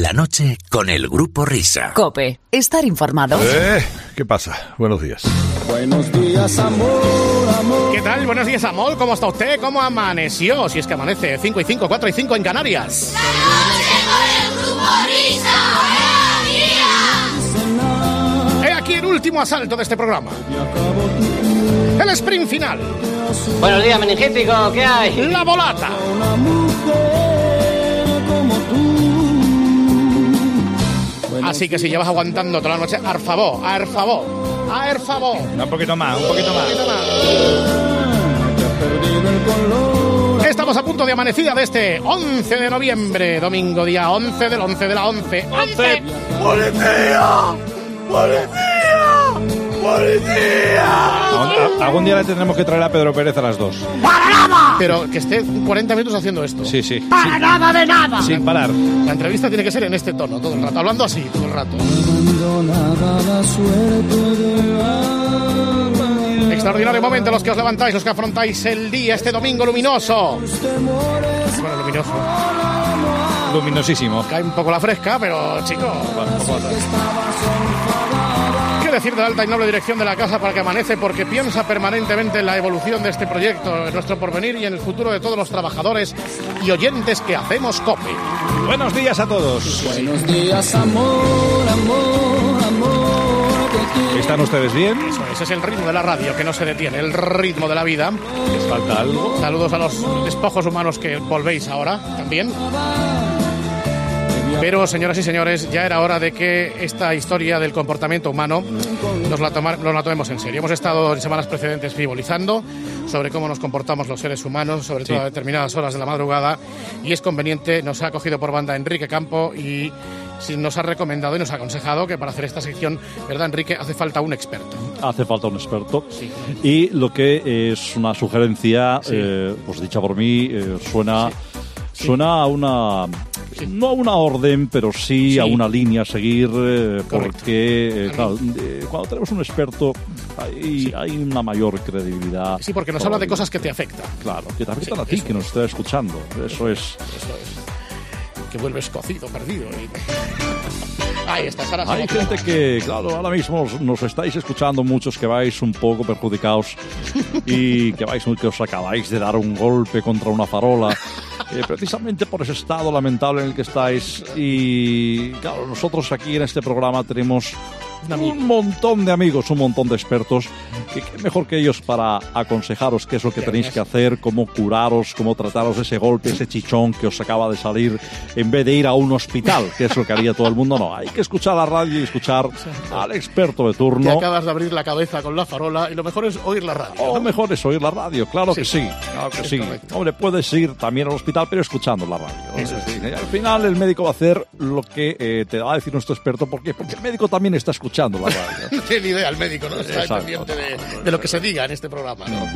la noche con el Grupo Risa. Cope, estar informado. Eh, ¿Qué pasa? Buenos días. Buenos días, amor, amor. ¿Qué tal? Buenos días, amor. ¿Cómo está usted? ¿Cómo amaneció? Si es que amanece 5 y 5, 4 y 5 en Canarias. He aquí el último asalto de este programa. El sprint final. Buenos días, meningético, ¿qué hay? La volata. Así que si llevas aguantando toda la noche, ar favor, ar favor, ar favor. Un poquito más, un poquito más. perdido el color. Estamos a punto de amanecida de este 11 de noviembre, domingo día 11 del 11 de la 11. 11. Algún- Algún día le tendremos que traer a Pedro Pérez a las dos. Pero que esté 40 minutos haciendo esto. Sí, sí. Para nada de nada. Sin parar. La entrevista tiene que ser en este tono todo el rato, hablando así todo el rato. Abandonada la suerte de alma. Extraordinario momento los que os levantáis, los que afrontáis el día, este domingo luminoso. Bueno, luminoso. Luminosísimo. Cae un poco la fresca, pero chico. ¿Qué decir de la alta y noble dirección de la casa para que amanece? Porque piensa permanentemente en la evolución de este proyecto, en nuestro porvenir y en el futuro de todos los trabajadores y oyentes que hacemos COPE. Buenos días a todos. Buenos días, amor, amor, amor. ¿Están ustedes bien? Eso es, es el ritmo de la radio que no se detiene, el ritmo de la vida. ¿Les falta algo? Saludos a los despojos humanos que volvéis ahora también. Pero, señoras y señores, ya era hora de que esta historia del comportamiento humano nos la, tomar- nos la tomemos en serio. Hemos estado en semanas precedentes frivolizando sobre cómo nos comportamos los seres humanos, sobre todo a determinadas horas de la madrugada, y es conveniente, nos ha cogido por banda Enrique Campo y sí nos ha recomendado y nos ha aconsejado que para hacer esta sección, ¿verdad, Enrique? Hace falta un experto. hace falta un experto. Y lo que es una sugerencia, Sí. eh, pues dicha por mí, eh, suena, suena a una... No a una orden, pero sí, Sí. a una línea a seguir, eh, porque eh, claro, eh, cuando tenemos un experto hay, hay una mayor credibilidad. Sí, porque nos habla de cosas que te afectan. Claro, que te afectan a ti, eso que nos está escuchando. Eso es. Eso es. Que vuelves cocido, perdido. y- Ahí está, Sara. Hay Sara. gente que, claro, ahora mismo nos estáis escuchando muchos que vais un poco perjudicados y que vais que os acabáis de dar un golpe contra una farola, eh, precisamente por ese estado lamentable en el que estáis. Y claro, nosotros aquí en este programa tenemos un montón de amigos, un montón de expertos, que qué mejor que ellos para aconsejaros qué es lo que tenéis que hacer, cómo curaros, cómo trataros ese golpe, ese chichón que os acaba de salir, en vez de ir a un hospital, que es lo que haría todo el mundo. No, hay que escuchar la radio y escuchar al experto de Te turno. acabas de abrir la cabeza con la farola y lo mejor es oír la radio. Lo mejor es oír la radio, claro que Sí. sí, claro que Es sí. correcto. Hombre, puedes ir también al hospital, pero escuchando la radio. Eso Es decir, al final el médico va a hacer lo que eh, te va a decir nuestro experto, ¿por qué? Porque el médico también está escuchando la radio. No tiene idea el médico, ¿no? Está Exacto. pendiente de, de lo que se diga en este programa. ¿no?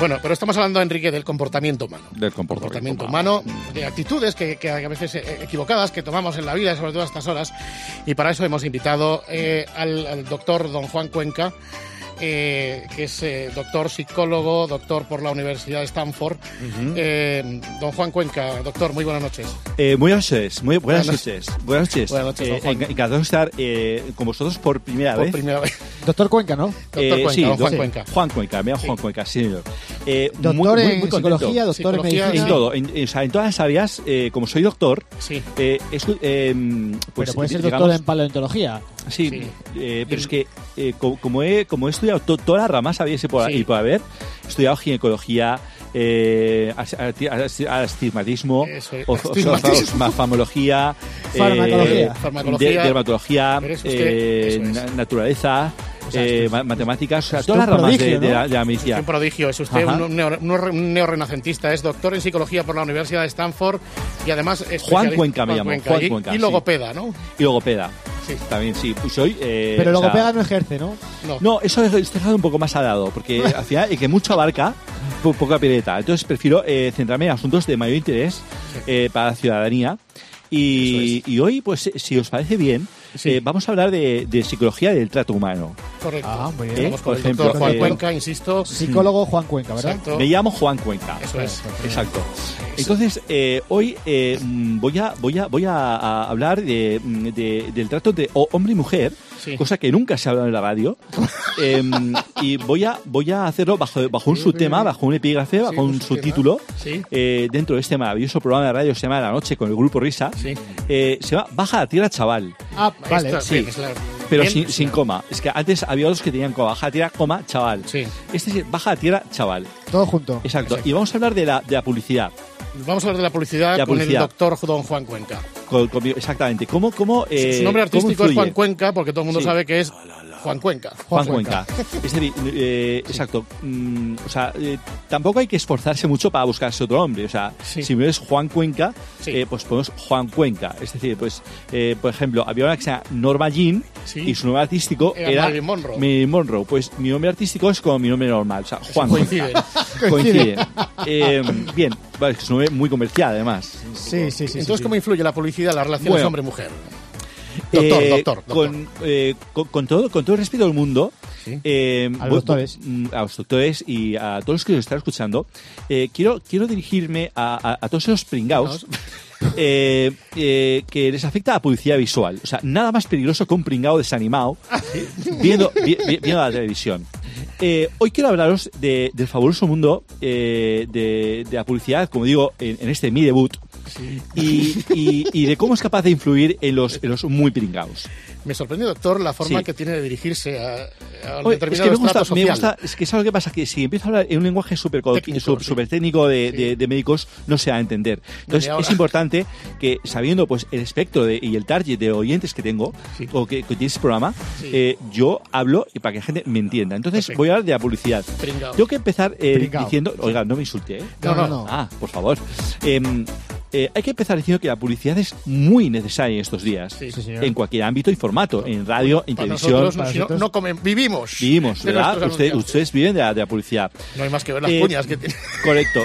Bueno, pero estamos hablando, Enrique, del comportamiento humano. Del comportamiento humano, de actitudes que, que a veces eh, equivocadas que tomamos en la vida, sobre todo a estas horas. Y para eso hemos invitado eh, al, al doctor don Juan Cuenca, eh, que es eh, doctor psicólogo, doctor por la Universidad de Stanford. Eh, don Juan Cuenca, doctor, muy buenas noches. Eh, buenas noches, muy buenas, Buenas noches. Buenas noches. Buenas noches, don Juan. encantado de estar eh, con vosotros por primera Por vez. primera vez. Doctor Cuenca, ¿no? Doctor Eh, Cuenca, sí, don Juan Cuenca. Juan Cuenca, me llamo Sí. Juan Cuenca, sí, señor. Eh, Doctor muy- muy- en muy psicología, doctor Psicología, en medicina. En todo, en, en- o sea, en todas las áreas, eh, como soy doctor, Sí. eh, eh, pues Pero puede ser digamos- doctor en paleontología. Sí, Sí. eh, pero es que eh, co- como, he, como he estudiado to- todas las ramas, había y por, Sí. y por haber, he estudiado ginecología, eh, as- asti- asti- astigmatismo, Farmacología. eh, Farmacología. de- dermatología, eh, naturaleza, eh, matemáticas, o sea, es todas las un ramas de, prodigio, de ¿no? la, de la Es un prodigio, es usted Ajá. un, neo- un re- un neorrenacentista, es doctor en psicología por la Universidad de Stanford y además es Juan Cuenca me llamo, Juan y, Cuenca, y sí. logopeda, ¿no? Y logopeda. Sí. También sí, pues soy... eh, Pero o sea, logopeda no ejerce, ¿no? No. No, eso es dejado un poco más al lado, porque al final el que mucho abarca, po- poca pileta. Entonces prefiero eh, centrarme en asuntos de mayor interés eh, para la ciudadanía. Y, y hoy, pues, si os parece bien, Sí. eh, vamos a hablar de, de psicología del trato humano. Correcto. Ah, muy bien. ¿Eh? Por el ejemplo, doctor Juan eh, Cuenca, insisto. Psicólogo Juan Cuenca, ¿verdad? Exacto. Me llamo Juan Cuenca. Eso es. Exacto. Entonces, eh, hoy eh, mm, voy a voy a voy a, hablar de, mm, de- del trato de o- hombre y mujer, Sí. cosa que nunca se ha hablado en la radio. Em, y voy a voy a hacerlo bajo bajo un subtema, bajo un epígrafe, bajo un subtítulo. Sí. eh, dentro de este maravilloso programa de radio que se llama La Noche con el grupo Risa. Sí. eh, se llama Baja la Tierra, chaval. Ah, vale. Esto- sí. Pero sin, sin coma. Es que antes había otros que tenían coma. Baja la tierra, coma, chaval. Sí. Este es baja la tierra, chaval. Todo junto. Exacto. Exacto. Y vamos a hablar de la, de la publicidad. Vamos a hablar de la publicidad, La con el doctor Don Juan Cuenca. Con- con- exactamente. ¿Cómo, cómo, eh, Su nombre cómo artístico es? Juan Cuenca porque todo el mundo Sí. sabe que es Juan Cuenca. Juan Cuenca. Es decir, eh, exacto. Mm, o sea, eh, tampoco hay que esforzarse mucho para buscarse otro nombre. O sea, Sí. si me ves Juan Cuenca, Sí. eh, pues ponemos Juan Cuenca. Es decir, pues, eh, por ejemplo, había una que se llama Norma Jean Sí. y su nombre artístico Era era, Marilyn Monroe. Marilyn Monroe. Pues mi nombre artístico es como mi nombre normal. O sea, Juan Coincide. Cuenca. Coincide. Eh, bien, vale, es es un nombre muy comercial además. Sí, sí, sí. Entonces. ¿cómo influye la publicidad en las relaciones Bueno. hombre-mujer? Doctor, Eh, doctor, doctor. Con, eh, con, con todo, con todo el respeto del mundo, Sí. eh, A los voy- doctores. mm, a los doctores y a todos los que nos están escuchando, quiero, quiero dirigirme a, a- a todos esos pringaos eh, eh, que les afecta la publicidad visual. O sea, nada más peligroso que un pringao desanimado viendo, vi- vi- viendo la televisión. Eh, hoy quiero hablaros de- del fabuloso mundo de, de la publicidad, como digo, en, en este mi debut, y, y- y de cómo es capaz de influir en los, en los muy pringaos. Me sorprende, doctor, la forma Sí. que tiene de dirigirse a, a Oye, es que me gusta, me gusta, es que ¿sabes lo que pasa? Que si empiezo a hablar en un lenguaje súper Técnico, sí. técnico de, de- de médicos, no se va a entender. Entonces, es importante que sabiendo pues el espectro de- y el target de oyentes que tengo, o que, que tiene ese programa, eh, yo hablo y para que la gente me entienda. Entonces, Perfecto. voy a hablar de la publicidad. Pringao. Tengo que empezar eh, diciendo, oiga, no me insulte, ¿eh? No, no, No, no. Ah, por favor. Em, eh, hay que empezar diciendo que la publicidad es muy necesaria en estos días. Sí. Sí, señor. En cualquier ámbito y formato, en radio, en Para televisión. nosotros, para si no, no comen, vivimos. Vivimos, ¿verdad? Usted- ustedes viven de la, de la publicidad. No hay más que ver las Eh, cuñas que tiene. Correcto.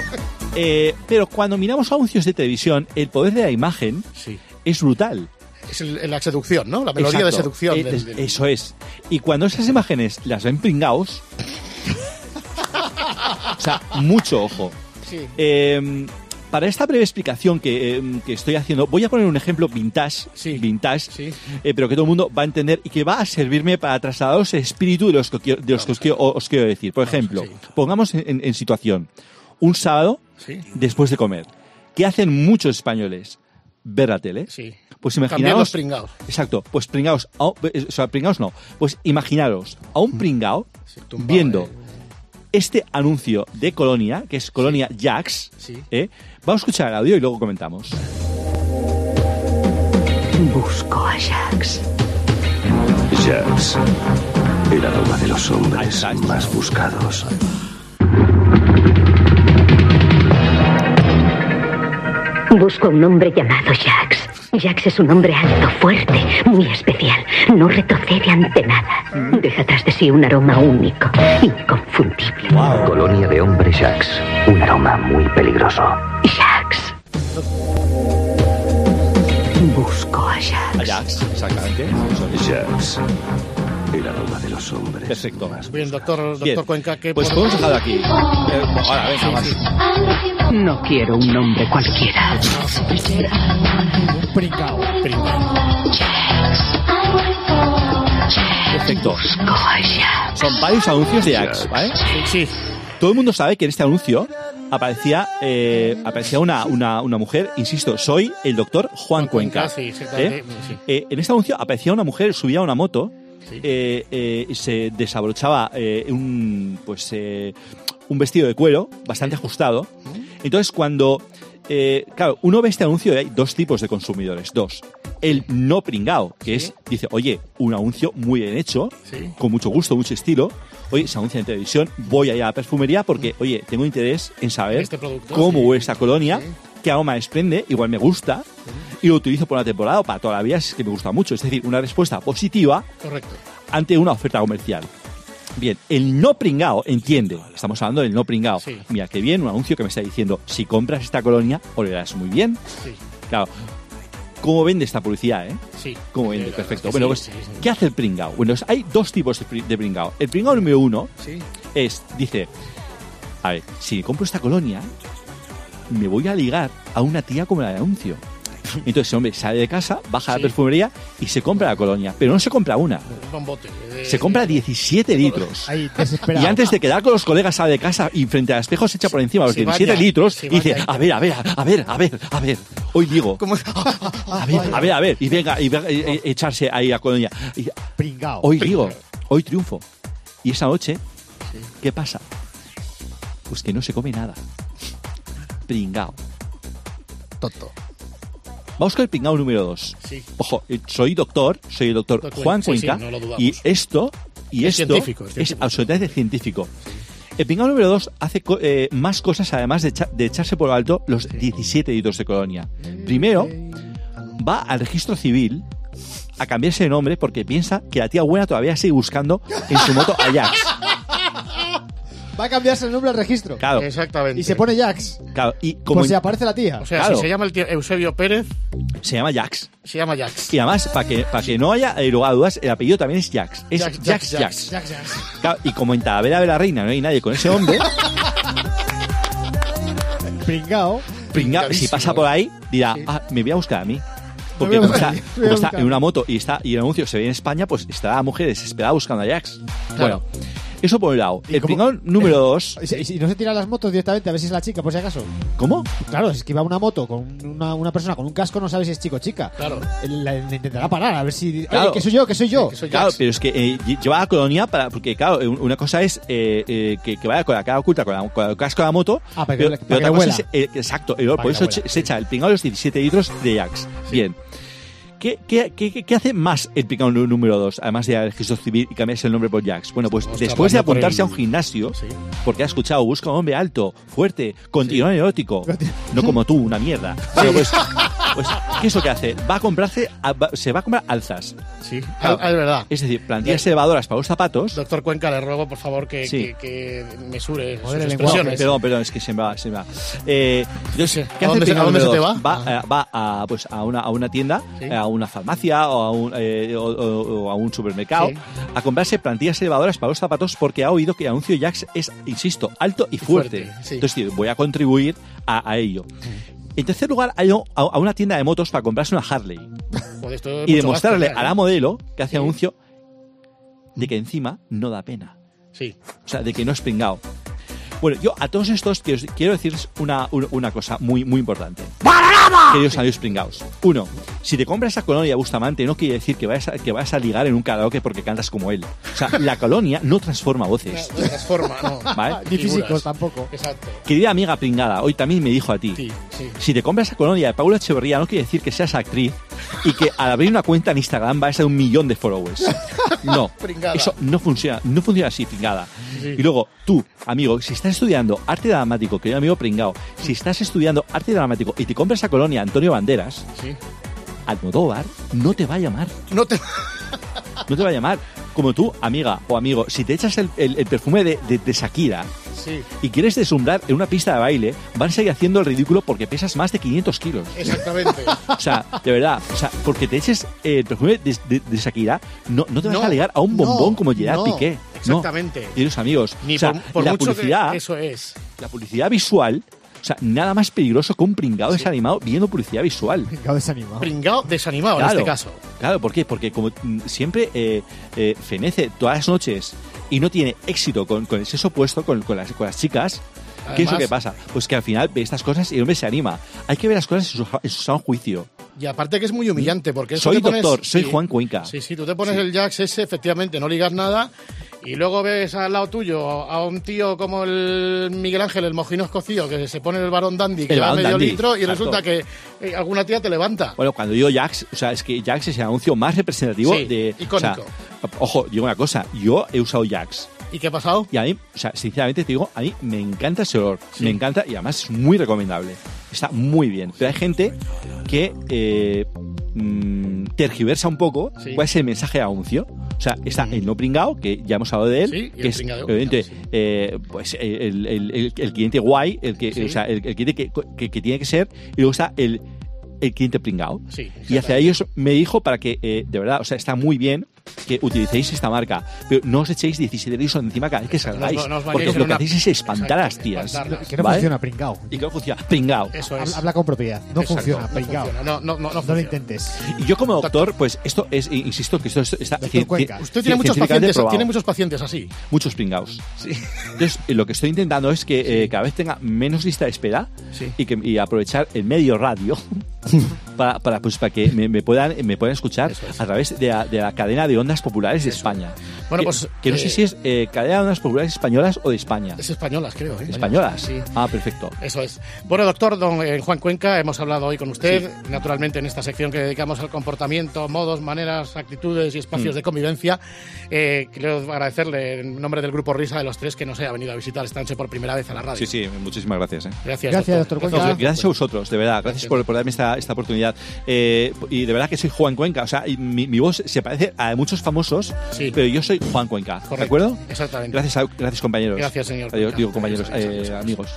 Eh, pero cuando miramos anuncios de televisión, el poder de la imagen Sí. es brutal. Es el- la seducción, ¿no? La melodía de seducción. Eh, del- es- del- Eso es. Y cuando esas imágenes las ven pringaos, o sea, mucho ojo. Sí. Eh, para esta breve explicación que, eh, que estoy haciendo, voy a poner un ejemplo vintage, Sí. vintage, Sí. eh, pero que todo el mundo va a entender y que va a servirme para trasladaros el espíritu de los que, quiero- de los que os, quiero, os quiero decir. Por ejemplo, sí. pongamos en, situación un sábado Sí. después de comer. ¿Qué hacen muchos españoles? Ver la tele. Sí. Pues imaginaos. los pringaos. Exacto, pues un- eh, o sea, pringaos no. Pues imaginaros a un pringao Sí, tumbado, viendo este anuncio de Colonia, que es Colonia Jax. Sí. ¿eh? Vamos a escuchar el audio y luego comentamos. Busco a Jax. Jax, el aroma de los hombres más buscados. Busco a un hombre llamado Jax. Jax es un hombre alto, fuerte, muy especial. No retrocede ante nada. Deja tras de sí un aroma único, inconfundible. Colonia de hombres Jax, un aroma muy peligroso. Jax. Busco a A Jax. Jax, exactamente. Jax, el aroma de los hombres Perfecto. más Bien, doctor, doctor Bien. Cuenca, ¿qué Pues podemos- dejarlo aquí. Eh, ahora, venga, más. No quiero un hombre cualquiera. Un pringao. Pringao. Perfecto. Son varios anuncios de Jax, ¿vale? Sí, sí. Todo el mundo sabe que en este anuncio aparecía, eh, aparecía una, una, una mujer, insisto, soy el doctor Juan Cuenca. Cuenca, sí, sí, ¿eh? sí. Eh, en este anuncio aparecía una mujer, subía a una moto, eh, eh, y se desabrochaba eh, un, pues, eh, un vestido de cuero bastante ajustado. Entonces, cuando. eh, claro, uno ve este anuncio y hay dos tipos de consumidores. Dos. El no pringao, que es, dice, oye, un anuncio muy bien hecho, Sí. con mucho gusto, mucho estilo. Oye, se anuncia en televisión, voy allá a la perfumería porque, oye, tengo interés en saber Este producto, cómo sí. huele esta colonia, qué aroma desprende, igual me gusta, y lo utilizo por una temporada o para toda la vida, si es que me gusta mucho. Es decir, una respuesta positiva Correcto. ante una oferta comercial. Bien, el no pringao, entiende, estamos hablando del no pringao. Sí. Mira, qué bien, un anuncio que me está diciendo, si compras esta colonia, olerás muy bien. Sí. Claro, cómo vende esta publicidad, ¿eh? Sí. Cómo vende, perfecto. Bueno, es pues, que sí. ¿qué hace el pringao? Bueno, pues hay dos tipos de, pri- de pringao. El pringao número uno Sí. es, dice, a ver, si compro esta colonia, me voy a ligar a una tía como la de anuncio. Entonces, hombre sale de casa, baja a la perfumería y se compra la colonia. Pero no se compra una, Un de- se compra 17 litros. Ahí, desesperado. Y antes de quedar con los colegas sale de casa y frente al espejo se echa por encima los Sí, 17 vaya, litros y dice, a ver, a ver, a ver, a ver, a ver, hoy digo, a ver, a ver, a ver, y venga, y venga, y- y- echarse ahí a colonia. Y, Pringao. hoy digo, hoy triunfo. Y esa noche, ¿qué pasa? Pues que no se come nada. Pringao. Tonto. Vamos con el pringao número 2. Sí. Ojo, eh, soy doctor, soy el doctor Doctor Juan Cuenca, sí, sí, no y esto, y Es esto científico, es absolutamente científico. El pringao número 2 hace eh, más cosas además de, echa- de echarse por alto los 17 litros de colonia. Primero, va al registro civil a cambiarse de nombre porque piensa que la tía buena todavía sigue buscando en su moto Ajax. Va a cambiarse el nombre al registro. Claro, Exactamente. Y se pone Jax. claro. Y como Pues en- se aparece la tía. O sea, Claro. si se llama el tío Eusebio Pérez, se llama Jax. se llama Jax. Y además, para que, para que no haya eh, lugar a dudas, el apellido también es Jax. Es Jax, Jax, Jax, Jax. Jax, Jax. Claro, y como en Talavera de la Reina no hay nadie con ese hombre, Pringao. pringa- si pasa por ahí, dirá, Sí. ah, me voy a buscar a mí. Porque Me voy a como está, como está en una moto y está y el anuncio se ve en España, pues estará la mujer desesperada buscando a Jax. Claro. Bueno, eso por un lado. ¿Y El cómo- pringao número dos. Y si- y si no se tiran las motos directamente a ver si es la chica, por si acaso. ¿Cómo? Claro, es que va una moto con una, una persona con un casco, no sabe si es chico o chica. Claro. La- le intentará parar, a ver si. Claro. Oye, que soy yo, que soy yo. Que soy Claro, Jax. pero es que eh, lle- lleva la colonia para. Porque, claro, eh, una cosa es eh, eh, que, que vaya con la cara oculta, con, la- con el casco de la moto. Ah, para que pero, para otra cosa es. eh, exacto, el olor. Por eso se, se echa el pringao de los 17 litros de Jax. Bien. ¿Qué, qué, qué, qué hace más el nú- número 2, además de ir al registro civil y cambiarse el nombre por Jax? Bueno, pues después de apuntarse el- a un gimnasio, Sí. porque ha escuchado, busca un hombre alto, fuerte, con tirón erótico, no como tú, una mierda. Bueno, pues, pues, ¿qué es lo que hace? Va a comprarse, a- va- se va a comprar alzas. Sí, ah, es verdad. Es decir, plantillas elevadoras para los zapatos. Doctor Cuenca, le ruego, por favor, que, Sí. que, que mesure Joder, sus el lenguaje. expresiones. Perdón, perdón, es que se me va, se me va. Eh, entonces, Sí. ¿qué ¿A hace dónde se- a dónde se te va? Va, eh, va a, pues, a, una, a una tienda, Sí. eh, a una farmacia o a un, eh, o, o- o a un supermercado Sí. a comprarse plantillas elevadoras para los zapatos porque ha oído que el anuncio Jax es, insisto, alto y fuerte. Fuerte, sí. Entonces, tío, voy a contribuir a, a ello. En tercer lugar, ha ido a, una tienda de motos para comprarse una Harley y demostrarle gasto, a la ¿eh? modelo que hace Sí. anuncio de que encima no da pena. Sí. O sea, de que no es pringao. Bueno, yo a todos estos quiero, quiero decirles una, una, una cosa muy, muy importante. Queridos amigos pringaos. Uno, si te compras esa colonia Bustamante no quiere decir que vayas, a, que vayas a ligar en un karaoke porque cantas como él. O sea, la colonia no transforma voces. De transforma, ¿no? ¿Vale? Ni físicos tampoco. Exacto. Querida amiga pringada, hoy también me dijo a ti. Sí, sí. Si te compras esa colonia de Paula Echeverría no quiere decir que seas actriz y que al abrir una cuenta en Instagram vayas a un millón de followers. No, Pringada. eso no funciona, no funciona así, pringada. Sí. Y luego, tú, amigo, si estás estudiando arte dramático, querido amigo pringao, si estás estudiando arte dramático y te compras esa colonia Antonio Banderas, Sí. Almodóvar no te va a llamar. No te... No te va a llamar. Como tú, amiga o amigo, si te echas el, el- el perfume de, de- de Shakira Sí, y quieres deslumbrar en una pista de baile, van a seguir haciendo el ridículo porque pesas más de 500 kilos. exactamente. O sea, de verdad, o sea, porque te eches el perfume de, de- de Shakira, no, no te vas No, a ligar a un bombón no, como Gerard Piqué. Exactamente. No, queridos amigos. Ni o sea, por, por la mucho publicidad, que eso es. la publicidad visual, o sea, nada más peligroso que un pringado desanimado viendo publicidad visual. Pringao desanimado. Pringao desanimado Claro. en este caso. Claro, ¿por qué? Porque como mm, siempre eh, eh, fenece todas las noches y no tiene éxito con, con el sexo opuesto, con, con las, con las chicas, ¿qué es lo que pasa? Pues que al final ve estas cosas y el hombre se anima. Hay que ver las cosas en su, en su sano juicio. Y aparte que es muy humillante porque Soy pones- doctor, soy sí. Juan Cuenca. Sí, sí, tú te pones el Jax ese, efectivamente, no ligas nada y luego ves al lado tuyo a un tío como el Miguel Ángel, el mojino escocío, que se pone el varón dandy, que El va medio dandy, litro y exacto. resulta que eh, alguna tía te levanta. Bueno, cuando digo Jax, o sea, es que Jax es el anuncio más representativo Sí, de. icónico. o sea, ojo, digo una cosa, yo he usado Jax. ¿Y qué ha pasado? Y a mí, o sea, sinceramente te digo, a mí me encanta ese olor. Sí. Me encanta y además es muy recomendable. Está muy bien. Pero hay gente que eh, mm, tergiversa un poco Sí. cuál es el mensaje de anuncio. O sea, está el no pringao, que ya hemos hablado de él, Sí, que es pringado, obviamente eh, pues el, el- el- el cliente guay, el que, o sea, el, el cliente que, que- que tiene que ser, y luego está el el cliente pringao. Sí, y hacia ellos me dijo para que, eh, de verdad, o sea, está muy bien que utilicéis esta marca, pero no os echéis 17 euros encima cada vez que salgáis, no- no os porque lo que una- hacéis es espantar a las tías. Que no ¿vale? funciona, pringao. Y que no funciona. Pringao. Eso es. Habla con propiedad. No Exacto, funciona, no pringao. No, no, no, no No lo intentes. Y yo como doctor, pues esto es, insisto, que esto es- está Doctor cien- Cuenca. cien- Usted tiene muchos pacientes, probado. tiene muchos pacientes así. muchos pringaos. Entonces, eh, lo que estoy intentando es que eh, cada vez tenga menos lista de espera Sí. y, que, y aprovechar el medio radio para, para, pues, para que me, me puedan, me puedan escuchar Eso es. a través de la, de la cadena de ondas populares de España. Bueno, que, pues, que no eh, sé si es eh, cadena de ondas populares españolas o de España. Es españolas, creo. ¿eh? ¿Españolas? Sí. Ah, perfecto. Eso es. Bueno, doctor don eh, Juan Cuenca, hemos hablado hoy con usted, naturalmente en esta sección que dedicamos al comportamiento, modos, maneras, actitudes y espacios Mm. de convivencia. Eh, quiero agradecerle en nombre del grupo Risa de los tres que nos haya venido a visitar esta noche por primera vez a la radio. Sí, sí, muchísimas gracias. ¿eh? Gracias, Gracias, doctor Cuenca. Gracias, gracias a vosotros, de verdad. Gracias por, por darme esta, esta oportunidad. Eh, y de verdad que soy Juan Cuenca. O sea, y mi, mi voz se parece a muchos famosos, Sí. pero yo soy Juan Cuenca. ¿De acuerdo? Exactamente. Gracias, a- gracias compañeros. Gracias, señor Adiós, digo compañeros, eh, amigos.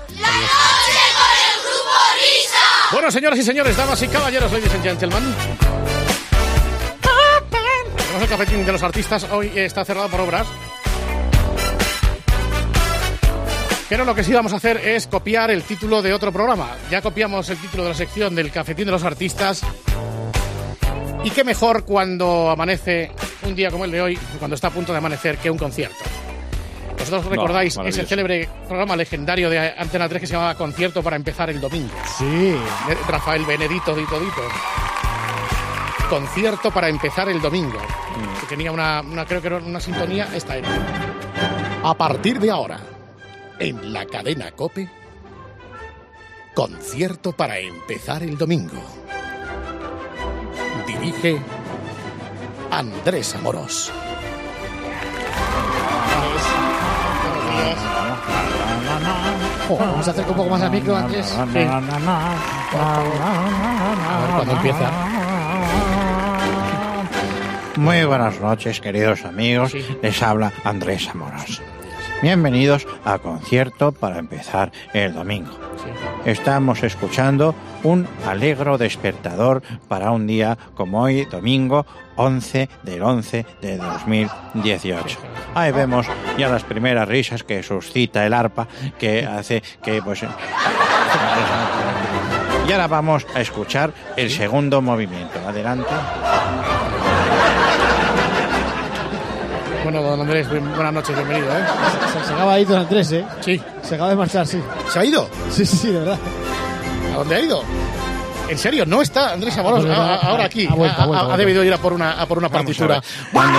Bueno, señoras y señores, damas y caballeros, ladies and gentlemen. Tenemos el cafetín de los artistas. Hoy está cerrado por obras. Pero lo que sí vamos a hacer es copiar el título de otro programa. Ya copiamos el título de la sección del cafetín de los artistas. Y qué mejor cuando amanece un día como el de hoy, cuando está a punto de amanecer, que un concierto. Vosotros recordáis ese maravilloso. célebre programa legendario de Antena 3 que se llamaba Concierto para empezar el domingo. Sí. Rafael Benedito Dito Dito. Concierto para empezar el domingo. Que tenía una, una- creo que era una sintonía, esta era. A partir de ahora, en la cadena Cope, concierto para empezar el domingo. Dirige Andrés Amorós. Vamos a hacer un poco más al micro, Andrés. A ver cuándo empieza. Muy buenas noches, queridos amigos. Sí. Les habla Andrés Amorós. Bienvenidos a concierto para empezar el domingo. Estamos escuchando un alegro despertador para un día como hoy, domingo 11 del 11 de 2018. Ahí vemos ya las primeras risas que suscita el arpa que hace que pues... Y ahora vamos a escuchar el segundo movimiento. Adelante. Bueno, don Andrés, buen- buenas noches, bienvenido, ¿eh? Se, se acaba de ir don Andrés, ¿eh? Sí. Se acaba de marchar, sí. ¿Se ha ido? Sí, sí, sí, de verdad. ¿A dónde ha ido? ¿En serio? ¿No está Andrés Amorós Ah, a- a- ahora aquí? ha vuelto, ha Ha- vuelto, ha, ha vuelto. debido ir a por una, a por una Vamos a partitura. Cuando,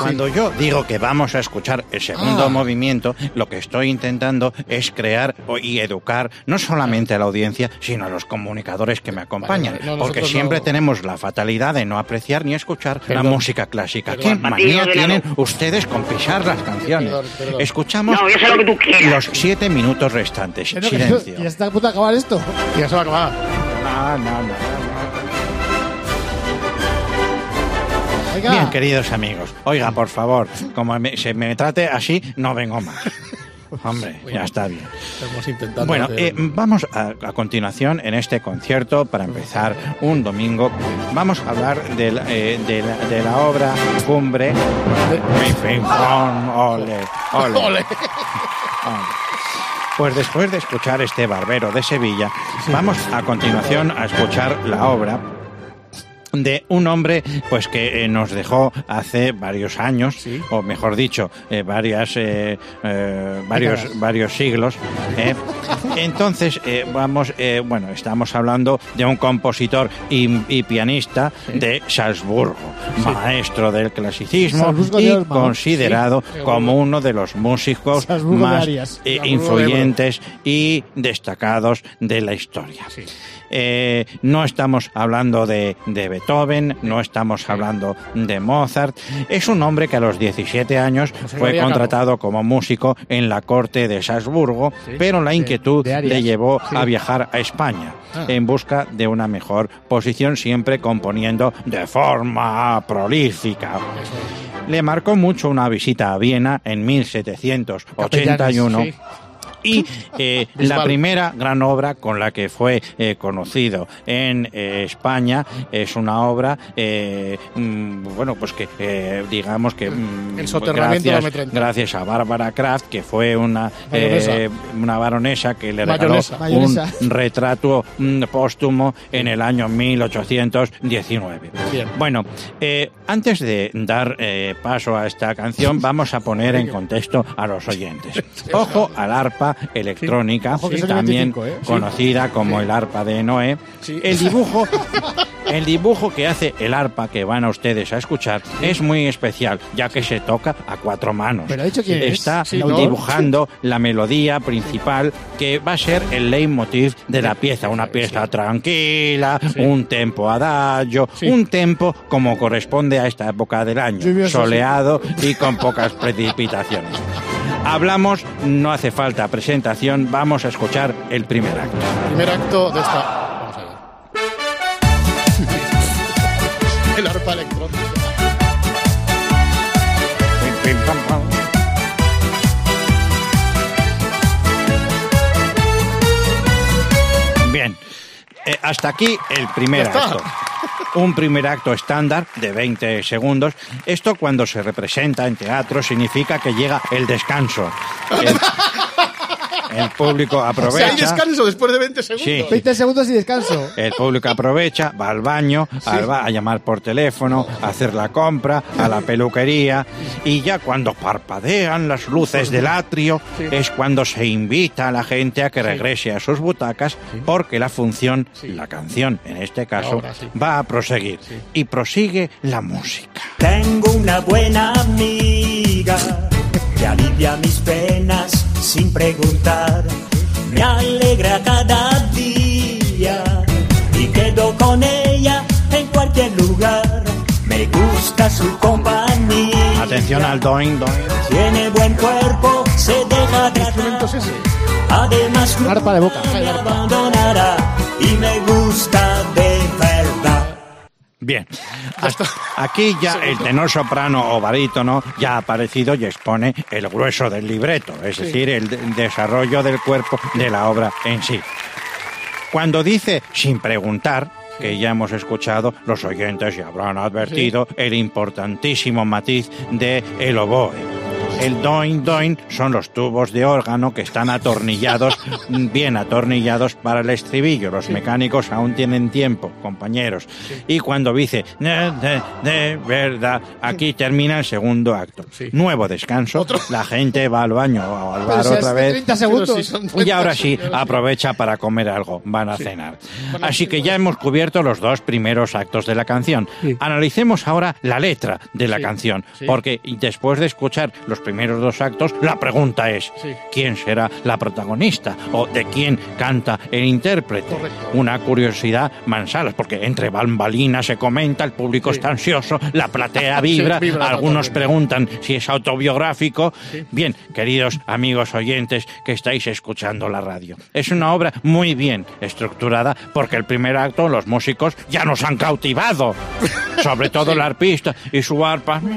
cuando yo digo que vamos a escuchar el segundo Ah. movimiento, lo que estoy intentando es crear y educar no solamente a la audiencia, sino a los comunicadores que me acompañan. Vale, vale. No, porque siempre no- tenemos la fatalidad de no apreciar ni escuchar la música clásica. Perdón. ¿Qué manía tienen ustedes con pisar las canciones? Perdón, perdón. Escuchamos No, yo sé lo que tú quieras. los siete minutos restantes. Silencio. Ya está a punto de acabar esto. Ya se va a acabar. No. Bien, queridos amigos, oiga, por favor, como se me trate así, no vengo más. Hombre, ya está bien. Estamos. Bueno, eh, vamos a, continuación en este concierto para empezar un domingo. Vamos a hablar de la, eh, obra Cumbre. Ole. ¡Ole! Ole. Pues después de escuchar este barbero de Sevilla, vamos a continuación a escuchar la obra de un hombre pues que eh, nos dejó hace varios años o mejor dicho eh, varias eh, varios varios siglos entonces vamos eh, bueno estamos hablando de un compositor y, y pianista de Salzburgo maestro del clasicismo Salzburgo y considerado como uno de los músicos Salzburgo más influyentes y destacados de la historia. Eh, no estamos hablando de, de Beethoven, no estamos hablando de Mozart. Es un hombre que a los 17 años fue contratado como músico en la corte de Salzburgo, pero la inquietud de le llevó Sí. a viajar a España Ah. en busca de una mejor posición, siempre componiendo de forma prolífica. Le marcó mucho una visita a Viena en 1781 Sí. Y eh, la primera gran obra con la que fue eh, conocido en eh, España es una obra, eh, mm, bueno, pues que eh, digamos que mm, El soterramiento de la gracias, M30. gracias a Bárbara Kraft, que fue una, eh, una baronesa que le regaló Mayonesa. Mayonesa. un retrato mm, póstumo en el año 1819. Bien. Bueno, eh, antes de dar eh, paso a esta canción, vamos a poner en contexto a los oyentes. Ojo al arpa electrónica, son también 25, ¿eh? Sí. conocida como el arpa de Noé. Sí. El dibujo, el dibujo que hace el arpa que van a ustedes a escuchar es muy especial, ya que se toca a cuatro manos. Pero es. Está Sí, ¿no? dibujando la melodía principal que va a ser el leitmotiv de la pieza. Una pieza tranquila, un tempo adagio, Sí. un tempo como corresponde a esta época del año, soleado y con pocas precipitaciones. Hablamos, no hace falta presentación, vamos a escuchar el primer acto. Primer acto de esta. Vamos a ver. El arpa electrónica. Pim, pim, pam, pam. Bien, eh, hasta aquí el primer acto. Un primer acto estándar de 20 segundos. Esto cuando se representa en teatro significa que llega el descanso. El, el público sea, hay aprovecha. descanso después de 20 segundos. Sí. 20 segundos y descanso. El público aprovecha, va al baño, al ba- a llamar por teléfono, a hacer la compra, a la peluquería y ya cuando parpadean las luces del atrio es cuando se invita a la gente a que regrese a sus butacas porque la función, la canción en este caso, Ahora sí. va a proseguir y prosigue la música. Tengo una buena amiga que alivia mis penas sin preguntar. Me alegra cada día y quedo con ella en cualquier lugar. Me gusta su compañía. Atención al doing doing. Tiene buen cuerpo, se deja ¿Qué instrumento tratar. es ese? Además, arpa de boca. abandonará y me gusta de. Bien, hasta aquí ya el tenor soprano o barítono ya ha aparecido y expone el grueso del libreto, es decir, el de- desarrollo del cuerpo de la obra en sí. Cuando dice sin preguntar, que ya hemos escuchado, los oyentes ya habrán advertido el importantísimo matiz de el oboe. El doin doin son los tubos de órgano que están atornillados, bien atornillados para el estribillo. Los mecánicos aún tienen tiempo, compañeros. Y cuando dice de, de- de verdad, aquí termina el segundo acto. Sí. Nuevo descanso. La gente va al baño o al bar si otra vez. 30 segundos. Pero si son 30 Y ahora sí, aprovecha para comer algo. Van a cenar. Así que ya hemos cubierto los dos primeros actos de la canción. Analicemos ahora la letra de la canción. Porque después de escuchar los primeros dos actos, la pregunta es: Sí. ¿quién será la protagonista? ¿O de quién canta el intérprete? Correcto. Una curiosidad mansalas, porque entre bambalinas se comenta, el público Sí. está ansioso, la platea vibra, Sí, vibra algunos preguntan si es autobiográfico. Bien, queridos amigos oyentes que estáis escuchando la radio. Es una obra muy bien estructurada porque el primer acto los músicos ya nos han cautivado. Sobre todo el arpista y su arpa.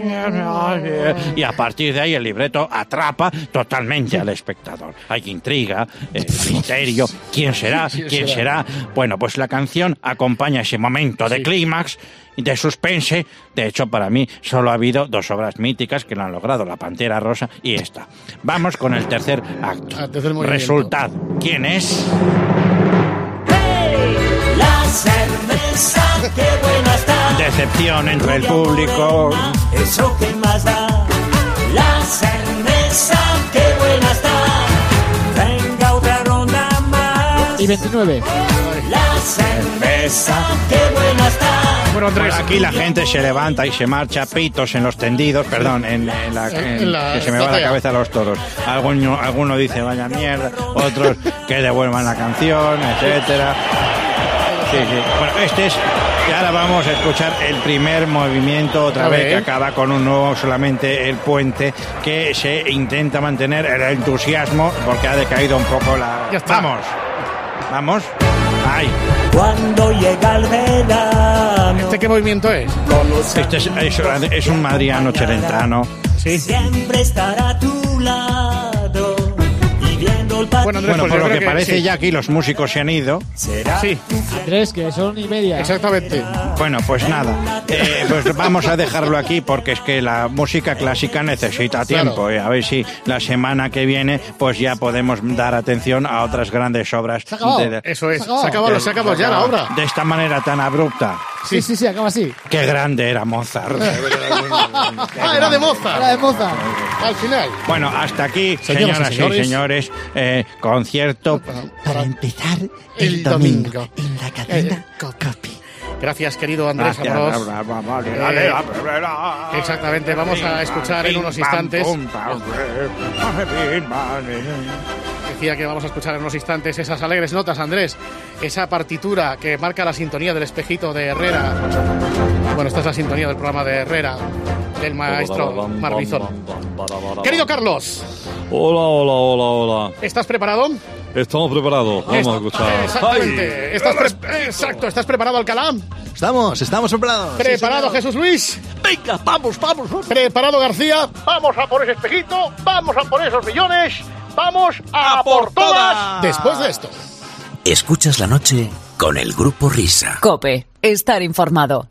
Y a partir de ahí el libreto atrapa totalmente al espectador. Hay intriga, eh, misterio, quién será, ¿Quién será? Bueno, pues la canción acompaña ese momento de Sí. clímax de suspense. De hecho, para mí solo ha habido dos obras míticas que lo han logrado, La Pantera Rosa y esta. Vamos con el tercer acto. Ah, tercer. Resultado. ¿Quién es? ¡Hey! La cerveza, qué buena está. Decepción entre el público. Eso que más da. Y 29. La cerveza, qué buena está. Bueno, Andrés, aquí la gente se levanta y se marcha, pitos en los tendidos, perdón, en, en la, en- En la que se me va la cabeza a los toros. Alguno, alguno dice vaya mierda, otros que devuelvan la canción, etcétera. Sí, sí. Bueno, este es. Y ahora vamos a escuchar el primer movimiento otra A vez ver. que acaba con un nuevo solamente el puente que se intenta mantener el entusiasmo porque ha decaído un poco la. Ya está. Vamos, vamos. Ay, Cuando llega el verano. ¿este qué movimiento es? este es, es, es un madriano chelentano. Sí. Siempre estará a tu lado Bueno, Andrés, Bueno, pues por lo que que parece sí. ya aquí los músicos se han ido. será Sí, Andrés, que son y media. exactamente. Bueno, pues nada, eh, pues vamos a dejarlo aquí porque es que la música clásica necesita tiempo. eh. A ver si la semana que viene pues ya podemos dar atención a otras grandes obras. Se acabado. de- de- Eso es. Se acabó. Se acabó, se acabó ya la obra. de esta manera tan abrupta. Sí, sí, sí, acaba así. Qué grande era Mozart. Ah, era de Mozart. Era de Mozart. Al final. Bueno, hasta aquí, Señoras y señoras y señores. señores, eh, concierto para empezar el, El domingo, domingo. en la cadena Eh, Copy. Gracias, querido Andrés Gracias, Amorós. bla, bla, bla, Eh. Exactamente, vamos a escuchar en unos Pim, pam, instantes. pum, pam, pim, pam, Decía que vamos a escuchar en unos instantes esas alegres notas, Andrés. Esa partitura que marca la sintonía del espejito de Herrera. Bueno, esta es la sintonía del programa de Herrera, del maestro Marbizón. Querido Carlos, Hola, hola, hola, hola. ¿estás preparado? Estamos preparados. Vamos a escuchar. Exactamente. ¿Estás pre- Exacto, ¿estás preparado, Alcalá? Estamos, estamos preparados. ¿Preparado, Jesús Luis? Venga, vamos, vamos. vamos. ¿Preparado, García? Vamos a por ese espejito, vamos a por esos millones, vamos a, por todas. Después de esto. Escuchas la noche con el grupo Risa. Cope, estar informado.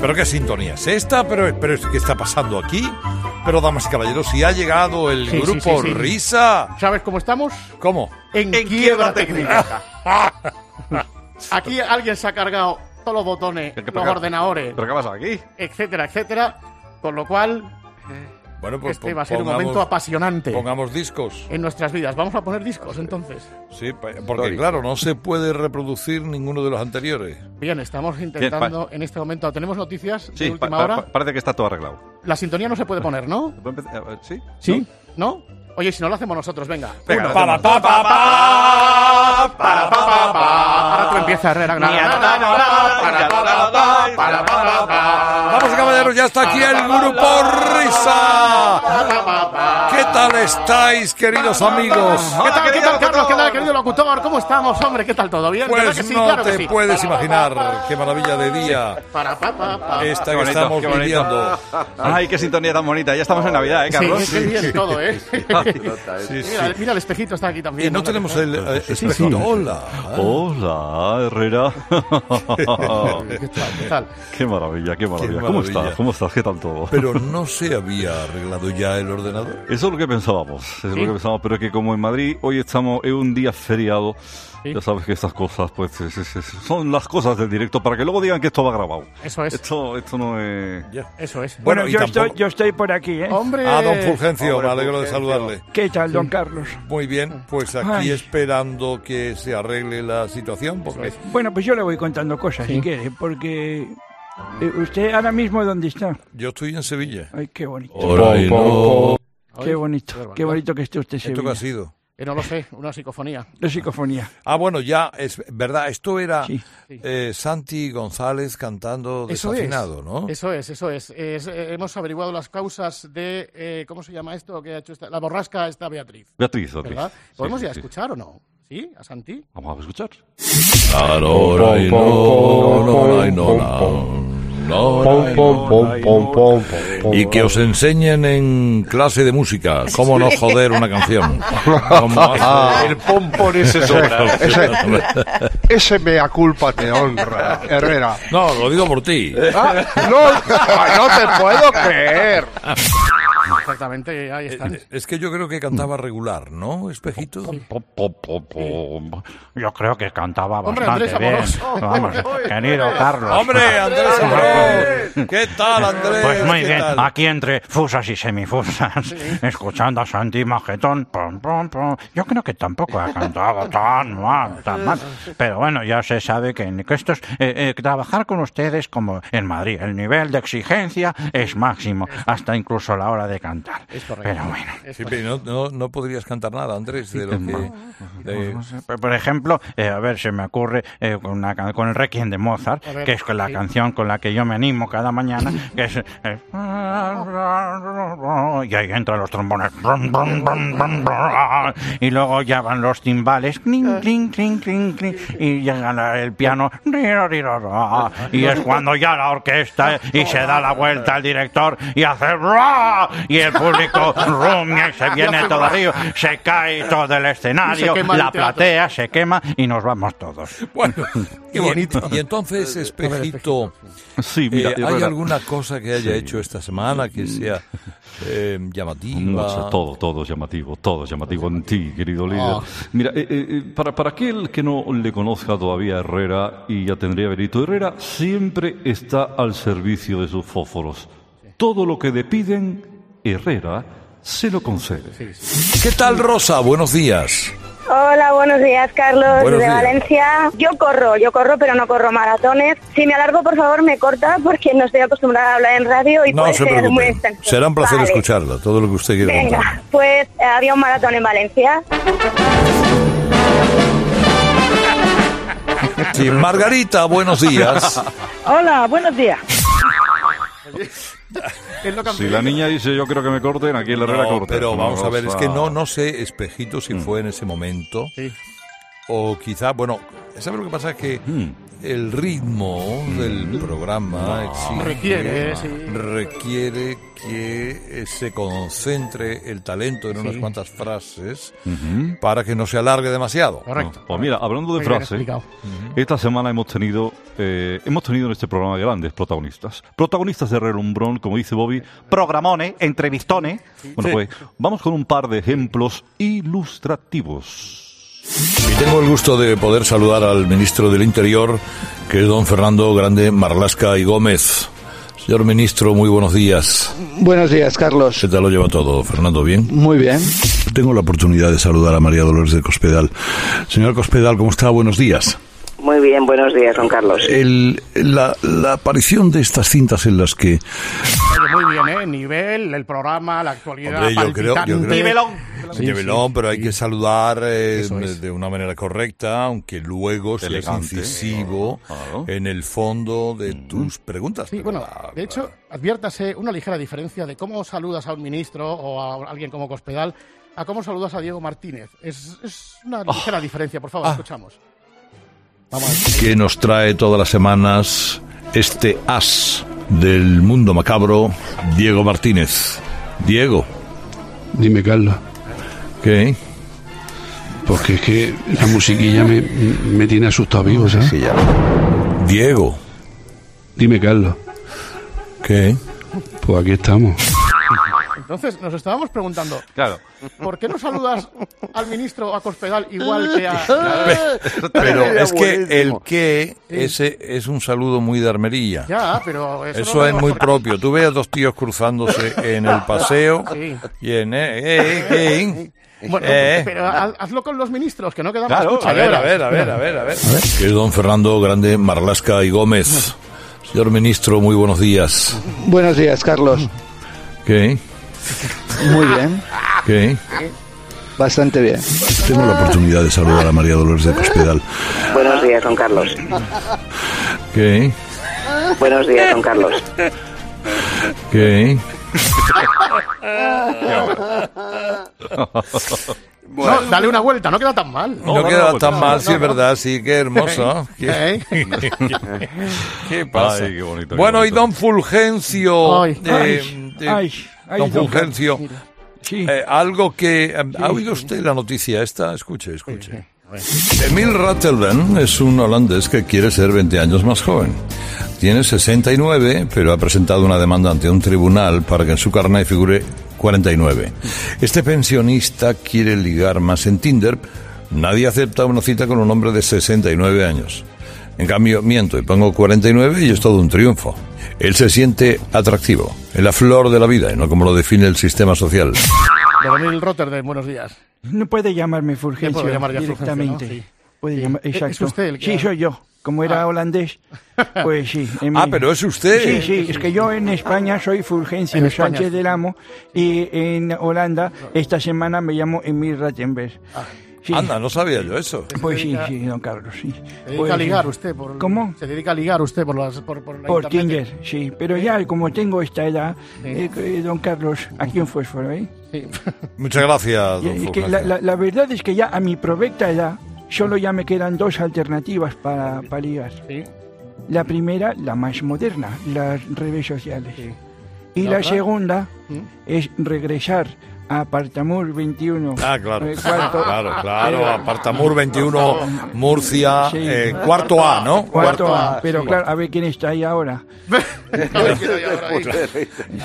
Pero qué sintonía es esta, pero, pero ¿qué está pasando aquí? Pero damas y caballeros, si ha llegado el Sí, grupo sí, sí. Risa. ¿Sabes cómo estamos? ¿Cómo? En, quiebra técnica. Aquí alguien se ha cargado todos los botones, ¿Qué- qué- los ordenadores, ¿Pero qué pasa aquí? etcétera, etcétera. Con lo cual, Bueno, pues este va a ser un momento apasionante Pongamos discos. en nuestras vidas. Vamos a poner discos entonces. Sí, porque claro, no se puede reproducir ninguno de los anteriores. Bien, estamos intentando en este momento. Tenemos noticias Sí, de última pa- hora. pa- parece que está todo arreglado. La sintonía no se puede poner, ¿no? Ver, ¿Sí? ¿Sí? ¿No? Oye, si no lo hacemos nosotros, venga. Venga, Uno. Pa, pa, pa, para, pa, pa, pa. Ahora tú empieza Herrera. Vamos, caballeros, ya está aquí el grupo Risa. ¿Qué tal estáis, queridos amigos? ¿Qué tal, qué tal, Carlos? ¿Qué tal, querido locutor? ¿Cómo estamos, hombre? ¿Qué tal todo? ¿Bien? ¿Verdad Pues que sí? no Claro que te sí. puedes imaginar qué maravilla de día esta que estamos viviendo. Ay, qué sintonía tan bonita. Ya estamos en Navidad, ¿eh, Carlos? Sí, qué bien todo, ¿eh? Sí, sí. Mira, mira, el espejito está aquí también. Y no tenemos el eh, espejito. Hola. Hola, Herrera. ¿Qué tal? ¿Qué tal? Qué maravilla, qué maravilla. Qué ¿Cómo maravilla. estás? ¿Cómo estás? ¿Qué tal todo? Pero no se había arreglado ya el ordenador. Eso es lo que pensábamos, eso es lo que pensábamos, pero que como en Madrid hoy estamos en un día feriado, Sí. ya sabes que estas cosas pues es- es- es- son las cosas del directo para que luego digan que esto va grabado. Eso es. Esto, esto no es... Eso es. Bueno, yo, tampoco- estoy, yo estoy por aquí, ¿eh? Hombre. Ah, don Fulgencio, Hombre, me alegro de saludarle. ¿Qué tal, don Carlos? Muy bien, pues aquí Ay. esperando que se arregle la situación, porque Bueno, pues yo le voy contando cosas, si quiere, porque... eh, ¿Usted ahora mismo dónde está? yo estoy en Sevilla. Ay, qué bonito. Qué bonito, qué bonito que esté usted ¿Esto qué Sevilla. ha sido? Eh, no lo sé, una psicofonía. La psicofonía. Ah, bueno, ya es verdad, esto era Sí. eh, Santi González cantando Eso desafinado, es. ¿no? Eso es, eso es. Es, eh, hemos averiguado las causas de. eh, ¿Cómo se llama esto que ha hecho esta, la borrasca esta Beatriz? Beatriz, Beatriz. ¿Verdad? Sí, ¿Podemos sí, ya sí. escuchar o no? ¿Sí? ¿A Santi? Vamos a escuchar. Ahora y no, no, no, no. Y que os enseñen en clase de música cómo no joder una canción. Hace- El pompón ese sobra. Ese, ese mea culpa te honra, Herrera. No, lo digo por ti. Ah, no, no te puedo creer. Exactamente, ahí están. Eh, Es que yo creo que cantaba regular, ¿no, Espejito? Yo creo que cantaba Hombre, bastante Andrés bien. Vamos, querido Carlos. ¡Hombre, Andrés Amorós! ¿Qué tal, Andrés? Pues muy ¿Qué bien, tal? aquí entre fusas y semifusas, escuchando a Santi Magetón. pum, pum, pum. Yo creo que tampoco ha cantado tan mal, tan mal. Pero bueno, ya se sabe que, que esto es, eh, eh, trabajar con ustedes como en Madrid. El nivel de exigencia es máximo, hasta incluso la hora de de cantar. Es correcto. Pero bueno. Sí, pero no, no, no podrías cantar nada, Andrés, de lo que... de- No sé, por- ejemplo, eh, a ver, se me ocurre eh, con, una can- con el Requiem de Mozart, ver, que es con la sí. canción con la que yo me animo cada mañana, que es... eh, y ahí entran los trombones. brum, brum, brum, brum, brum, y luego ya van los timbales. clink, clink, clink, clink, clink, y llega el piano. Y es cuando ya la orquesta y se da la vuelta al director y hace... Y el público rumia y se viene todo arriba. Se cae todo el escenario, el la platea se quema y nos vamos todos. Bueno, Qué y- bonito. Y, entonces, espejito, Sí, mira, eh, ¿hay alguna cosa que haya Sí. hecho esta semana que sea eh, llamativa? No todo, todo es llamativo, todo es llamativo en ti, querido líder. Ah. Mira, eh, eh, para, para aquel que no le conozca todavía a Herrera, y ya tendría verito, Herrera siempre está al servicio de sus fósforos. Todo lo que le piden, Herrera se lo concede. ¿Qué tal, Rosa? Buenos días. Hola, buenos días, Carlos, Buenos de días. Valencia. Yo corro, yo corro, pero no corro maratones. Si me alargo, por favor, me corta porque no estoy acostumbrada a hablar en radio y No puede se ser muy preocupe. extenso. Será un placer Vale. escucharla, todo lo que usted quiera contar. Venga, pues eh, había un maratón en Valencia. Sí, Margarita, buenos días. Hola, buenos días. Si la niña dice yo creo que me corten, aquí el Herrera No, corta. pero vamos a ver, es que no, no sé, Espejito, si fue en ese momento. O quizá, bueno, ¿sabes lo que pasa? Es que el ritmo del programa exige- Requiere, sí. requiere que eh, se concentre el talento en unas cuantas frases para que no se alargue demasiado. No, pues mira, hablando de Muy bien frase, explicado. esta semana hemos tenido eh, hemos tenido en este programa grandes protagonistas. Protagonistas de relumbrón, como dice Bobby, Programones, entrevistones. Bueno, Sí. pues vamos con un par de ejemplos ilustrativos. Tengo el gusto de poder saludar al ministro del Interior, que es don Fernando Grande Marlasca y Gómez. Señor ministro, muy buenos días. Buenos días, Carlos. ¿Qué tal lo lleva todo, Fernando? ¿Bien? Muy bien. Tengo la oportunidad de saludar a María Dolores de Cospedal. Señor Cospedal, ¿cómo está? Buenos días. Muy bien, buenos días, don Carlos. El- la, la aparición de estas cintas en las que... Muy bien, ¿eh? Nivel, el programa, la actualidad. Hombre, yo creo, yo creo- Nivelón. Sí, sí, pero hay sí. que saludar eh, es. de una manera correcta, aunque luego seas incisivo en el fondo de tus preguntas. Sí, bueno, de hecho, adviértase una ligera diferencia de cómo saludas a un ministro o a alguien como Cospedal a cómo saludas a Diego Martínez. Es, es una ligera diferencia, por favor, escuchamos. Vamos que nos trae todas las semanas este as del mundo macabro, Diego Martínez. Diego. Dime, Carlos. ¿Qué? Porque es que la musiquilla me, me tiene asustado vivo, ¿sabes? Diego. Dime, Carlos. ¿Qué? Pues aquí estamos. Entonces, nos estábamos preguntando, Claro. ¿por qué no saludas al ministro a Cospedal igual que a... Pero es que el que ese es un saludo muy de armería. Ya, pero eso, Eso no es muy propio. Tú ves a dos tíos cruzándose en el paseo Sí. y en... Eh, eh, eh, Bueno, eh. pero haz- hazlo con los ministros, que no quedan Claro, más a ver, a ver, a ver, a ver, a ver. Que es don Fernando Grande Marlasca y Gómez. Señor ministro, muy buenos días. Buenos días, Carlos. ¿Qué? Muy bien. ¿Qué? Bastante bien. Tengo la oportunidad de saludar a María Dolores de Cospedal. Buenos días, don Carlos. ¿Qué? Buenos días, don Carlos. ¿Qué? No, dale una vuelta, no queda tan mal. No, queda tan mal, sí es verdad, sí, qué hermoso. ¿Eh? ¿Qué, ¿Qué pasa? Ay, qué bonito, qué bueno, y bonito. don Fulgencio. Ay, eh, ay, eh, don don Fulgencio. Sí. eh, algo que. eh, ¿Ha oído usted la noticia esta? Escuche, escuche. Emil Rattelben es un holandés que quiere ser 20 años más joven. Tiene 69, pero ha presentado una demanda ante un tribunal para que en su carnet figure 49. Este pensionista quiere ligar más en Tinder. Nadie acepta una cita con un hombre de 69 años. En cambio, miento y pongo 49 y es todo un triunfo. Él se siente atractivo, en la flor de la vida y no como lo define el sistema social. Doromil Rotterdam, buenos días. No puede llamarme ¿Qué Fulgencio puedo llamar ya Fulgencio, directamente. no? Sí. Puede llamar, ¿Es exacto. usted el que Sí, ha- soy yo. Como era Ah. holandés, pues sí. en Ah, mi- pero es usted. Sí, sí, es que yo en España soy Fulgencio. Sánchez del Amo y en Holanda esta semana me llamo Emil Rattenberg. Sí. Anda, no sabía yo eso. Pues sí, sí, don Carlos, sí. Se dedica Pues a sí. ligar usted por... ¿Cómo? Se dedica a ligar usted por, las, por, por la Por. Tinder, sí. Pero ya, como tengo esta edad, eh, eh, don Carlos, aquí un fósforo, ¿eh? Muchas gracias, don y que la, la- la verdad es que ya a mi provecta edad, solo ya me quedan dos alternativas para, para ligar. La primera, la más moderna, las redes sociales. Y ¿La segunda es regresar Apartamur 21. Ah, claro. eh, cuarto- Claro, claro. Apartamur 21, Murcia, Sí. eh, cuarto A, ¿no? Cuarto A, pero claro, a ver quién está ahí ahora.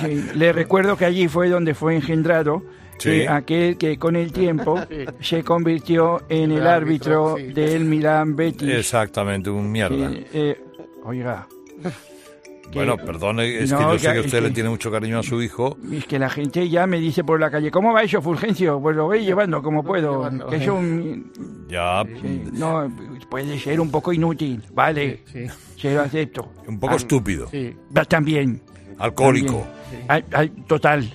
Sí, le recuerdo que allí fue donde fue engendrado Sí. eh, aquel que con el tiempo se convirtió en el árbitro del Milán Betis. Exactamente, un mierda. Eh, oiga, Bueno, perdone, es No, que yo sé que- usted le tiene mucho cariño a su hijo. es que la gente ya me dice por la calle, ¿cómo va eso, Fulgencio? Pues lo voy llevando como puedo. Que es un... Ya, sí, no, puede ser un poco inútil, vale, se lo acepto. un poco Ah, estúpido. Va también. Alcohólico. También. Total.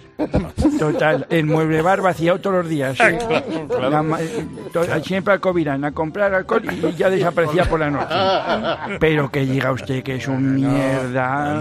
Total. El mueble bar vaciado todos los días. ¿sí? Claro, claro. La ma- eh, to- siempre al Covirán a comprar alcohol y ya desaparecía por la noche. Pero que diga usted que es un mierda.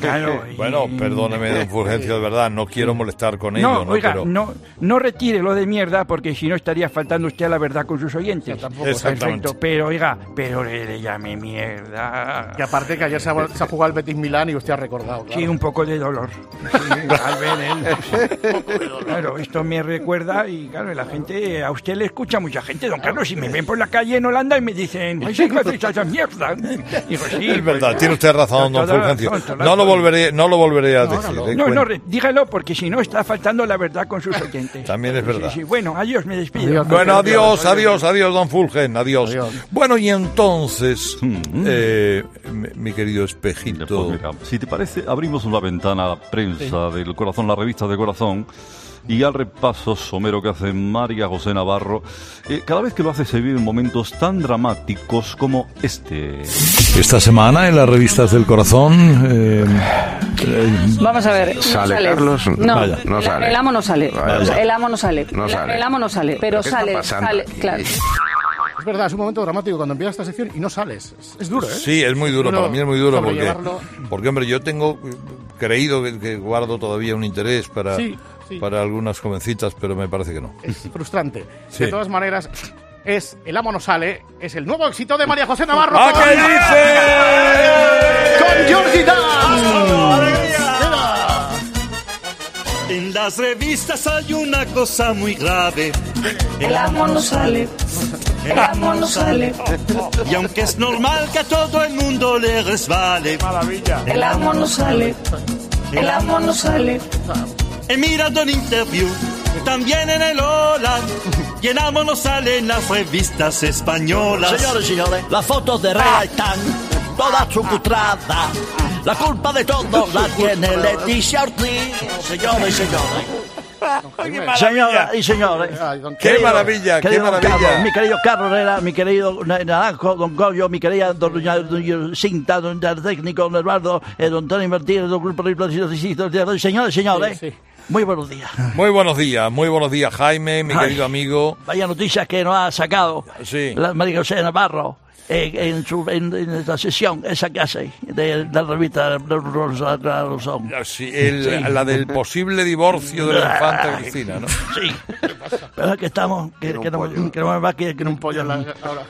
Claro, y- Bueno, perdóneme, don Fulgencio, de verdad, no quiero molestar con ello, No, ¿no? oiga, Pero- no, no retire lo de mierda porque si no estaría faltando usted a la verdad con sus oyentes. Exactamente. Perfecto, pero oiga, pero le, le llame mierda. Que aparte que ayer se ha, se ha jugado el Betis Milán y usted ha recordado. Sí, un poco de dolor. Sí, al ver él. Claro, esto me recuerda y claro, la gente, a usted le escucha mucha gente, don Carlos, si me ven por la calle en Holanda y me dicen, ¡ay, sí, que esa mierda! Digo, sí, es verdad, tiene usted razón, don Fulgencio. No lo volveré, no lo volveré a decir. eh, No, cuen- no, re- dígalo porque si no está faltando la verdad con sus oyentes. También es verdad. Sí, sí, bueno, adiós, me despido. Bueno, adiós, adiós, adiós, don Fulgen, adiós. Bueno, y entonces, eh, mi, querido espejito. Mira, si te parece, abrimos una ventana a la prensa del corazón, la revista de corazón, y al repaso somero que hace María José Navarro. eh, cada vez que lo hace se viven momentos tan dramáticos como este. Esta semana en las revistas del corazón. eh, eh, Vamos a ver. no ¿Sale Carlos? No, Vaya. No sale. El amo no sale. Vaya. El amo no sale. No El- sale. El amo no sale. Pero ¿Qué está sale, sale, aquí? claro. Es verdad, es un momento dramático cuando empieza esta sección y no sales. Es, es duro, ¿eh? Sí, es muy duro, para mí es muy duro porque, porque hombre, yo tengo creído que, que guardo todavía un interés para, Sí, sí. para algunas jovencitas, pero me parece que no. Es frustrante. Sí. De todas maneras, es El amo no sale, es el nuevo éxito de María José Navarro. ¡Ah, con- qué dice! ¡Con Georgie Dan! En las revistas hay una cosa muy grave. El amo no sale. El amo no sale. Y aunque es normal que a todo el mundo le resbale. El amo no sale. El amo no sale. He mirado en interview, también en el amo no sale en las revistas españolas. Señores, señores, la foto de Rea están toda chucutrada. La culpa de todo la tiene Leticia Ortiz. Señores, señores. Señoras y señores. ¡Qué maravilla, qué don maravilla! Carlos, mi querido Carlos Herrera, mi querido Na- Naranjo, don Goyo, mi querida don, doña- Cinta, don el técnico, don Eduardo, eh, don Tony Martínez, don Grupo Señores, señores, muy buenos días. Muy buenos días, muy buenos días, Jaime, mi Ay. querido amigo. Vaya noticias que nos ha sacado Sí. la María José Navarro eh, en, su, en, en esta sesión, esa que hace de, la revista Rosón. Sí, el- Sí. La del posible divorcio de la infanta Cristina, ¿no? Sí. Pero es que estamos, que, que, no, que no me va a que, que no pollo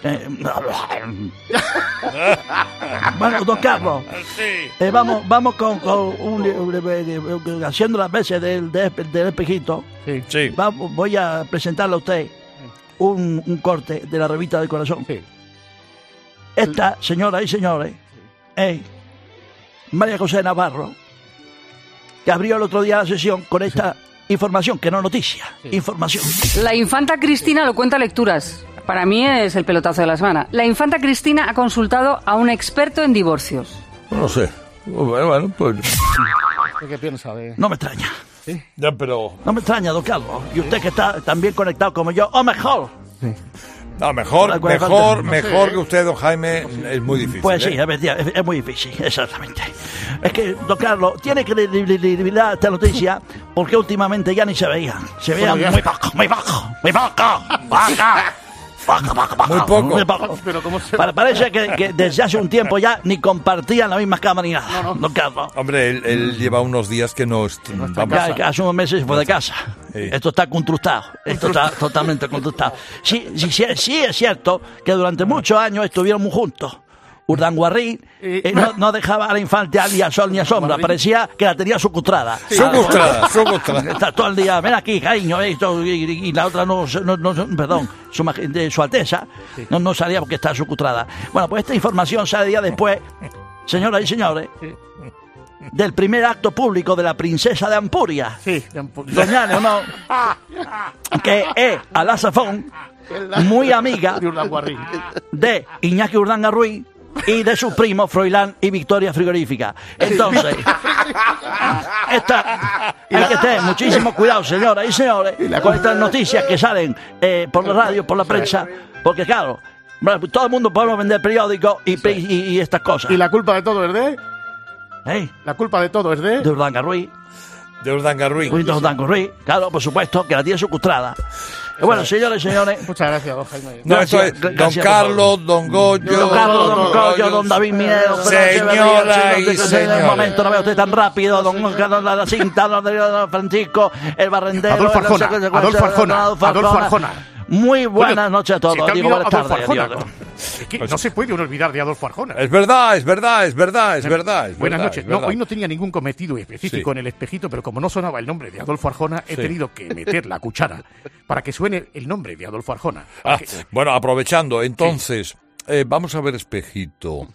eh, bueno, don Carlos, eh, vamos, vamos con, con un, un- un- haciendo las veces del, del, del espejito. Sí. Vamos, voy a presentarle a usted un, un corte de la revista del corazón. Esta, señoras y señores, es María José Navarro, que abrió el otro día la sesión con esta información, que no noticia, información. La infanta Cristina lo cuenta lecturas. Para mí es el pelotazo de la semana. La infanta Cristina ha consultado a un experto en divorcios. No sé. Bueno, bueno, pues. ¿Qué piensa de...? No me extraña. Ya, pero. No me extraña, don Carlos. Y usted que está también conectado como yo, o mejor. No, mejor, ¿Cuál- cuál mejor, mejor que usted, don Jaime, es muy difícil. Pues sí, ¿eh? es, muy difícil, exactamente. Es que, don Carlos, tiene credibilidad esta noticia porque últimamente ya ni se veían. Se ya. muy poco, muy poco, muy poco, poco. Muy poco. muy poco. Pero ¿cómo se- Pa- Parece que, que desde hace un tiempo ya ni compartían la misma cama ni nada, Carlos. Hombre, él, él lleva unos días que no, est- vamos, Ya, que hace unos meses se fue de casa. Sí. Esto está contrastado. Esto está totalmente contrastado. Sí, sí, sí, sí es cierto que durante muchos años estuvieron muy juntos. Urdanguarrí eh, no, no dejaba a la infante ni a sol ni a sombra. Parecía que la tenía sucustrada. Sucustrada, sucustrada. Está todo el día, ven aquí, cariño, esto, y, y la otra no, no, no- perdón, su, de su Alteza, no, no salía porque está sucustrada. Bueno, pues esta información sale día después, señoras y señores, del primer acto público de la princesa de Ampuria. Sí, de Ampu- Doña Leonor, que es a la sazón muy amiga de Iñaki Urdanga Ruiz y de sus primos Froilán y Victoria Frigorífica. Entonces, esta, hay que tener muchísimo cuidado, señoras y señores, con estas noticias que salen eh, por la radio, por la prensa, porque claro, bueno, todo el mundo podemos vender periódicos y, y- y estas cosas. ¿Y la culpa de todo es de? ¿Eh? La culpa de todo es de. De Urdanga Ruiz. De. Ruiz de Urdanga Ruiz, claro, por supuesto, que la tiene secuestrada. Y bueno, señores y señores, Muchas gracias, don Jaime. No, esto es Gracias, don gracias, Carlos, don Goyo. Don Carlos, don Goyo, don David Minero, don Señora y En un momento no veo usted tan rápido, don Carlos la cinta, don don Francisco, el barrendero. Adolfo Arjona, Adolfo Arjona, Adolfo Arjona. Muy buenas noches a todos. se Digo, buenas tardes. Arjona. adiós. Es que no se puede uno olvidar de Adolfo Arjona. Es verdad, es verdad, es verdad, es verdad. es Buenas verdad, noches. es No, verdad. hoy no tenía ningún cometido específico Sí. en el espejito, pero como no sonaba el nombre de Adolfo Arjona, he Sí. tenido que meter la cuchara para que suene el nombre de Adolfo Arjona. Ah, Que- bueno, aprovechando, entonces, eh, vamos a ver, espejito.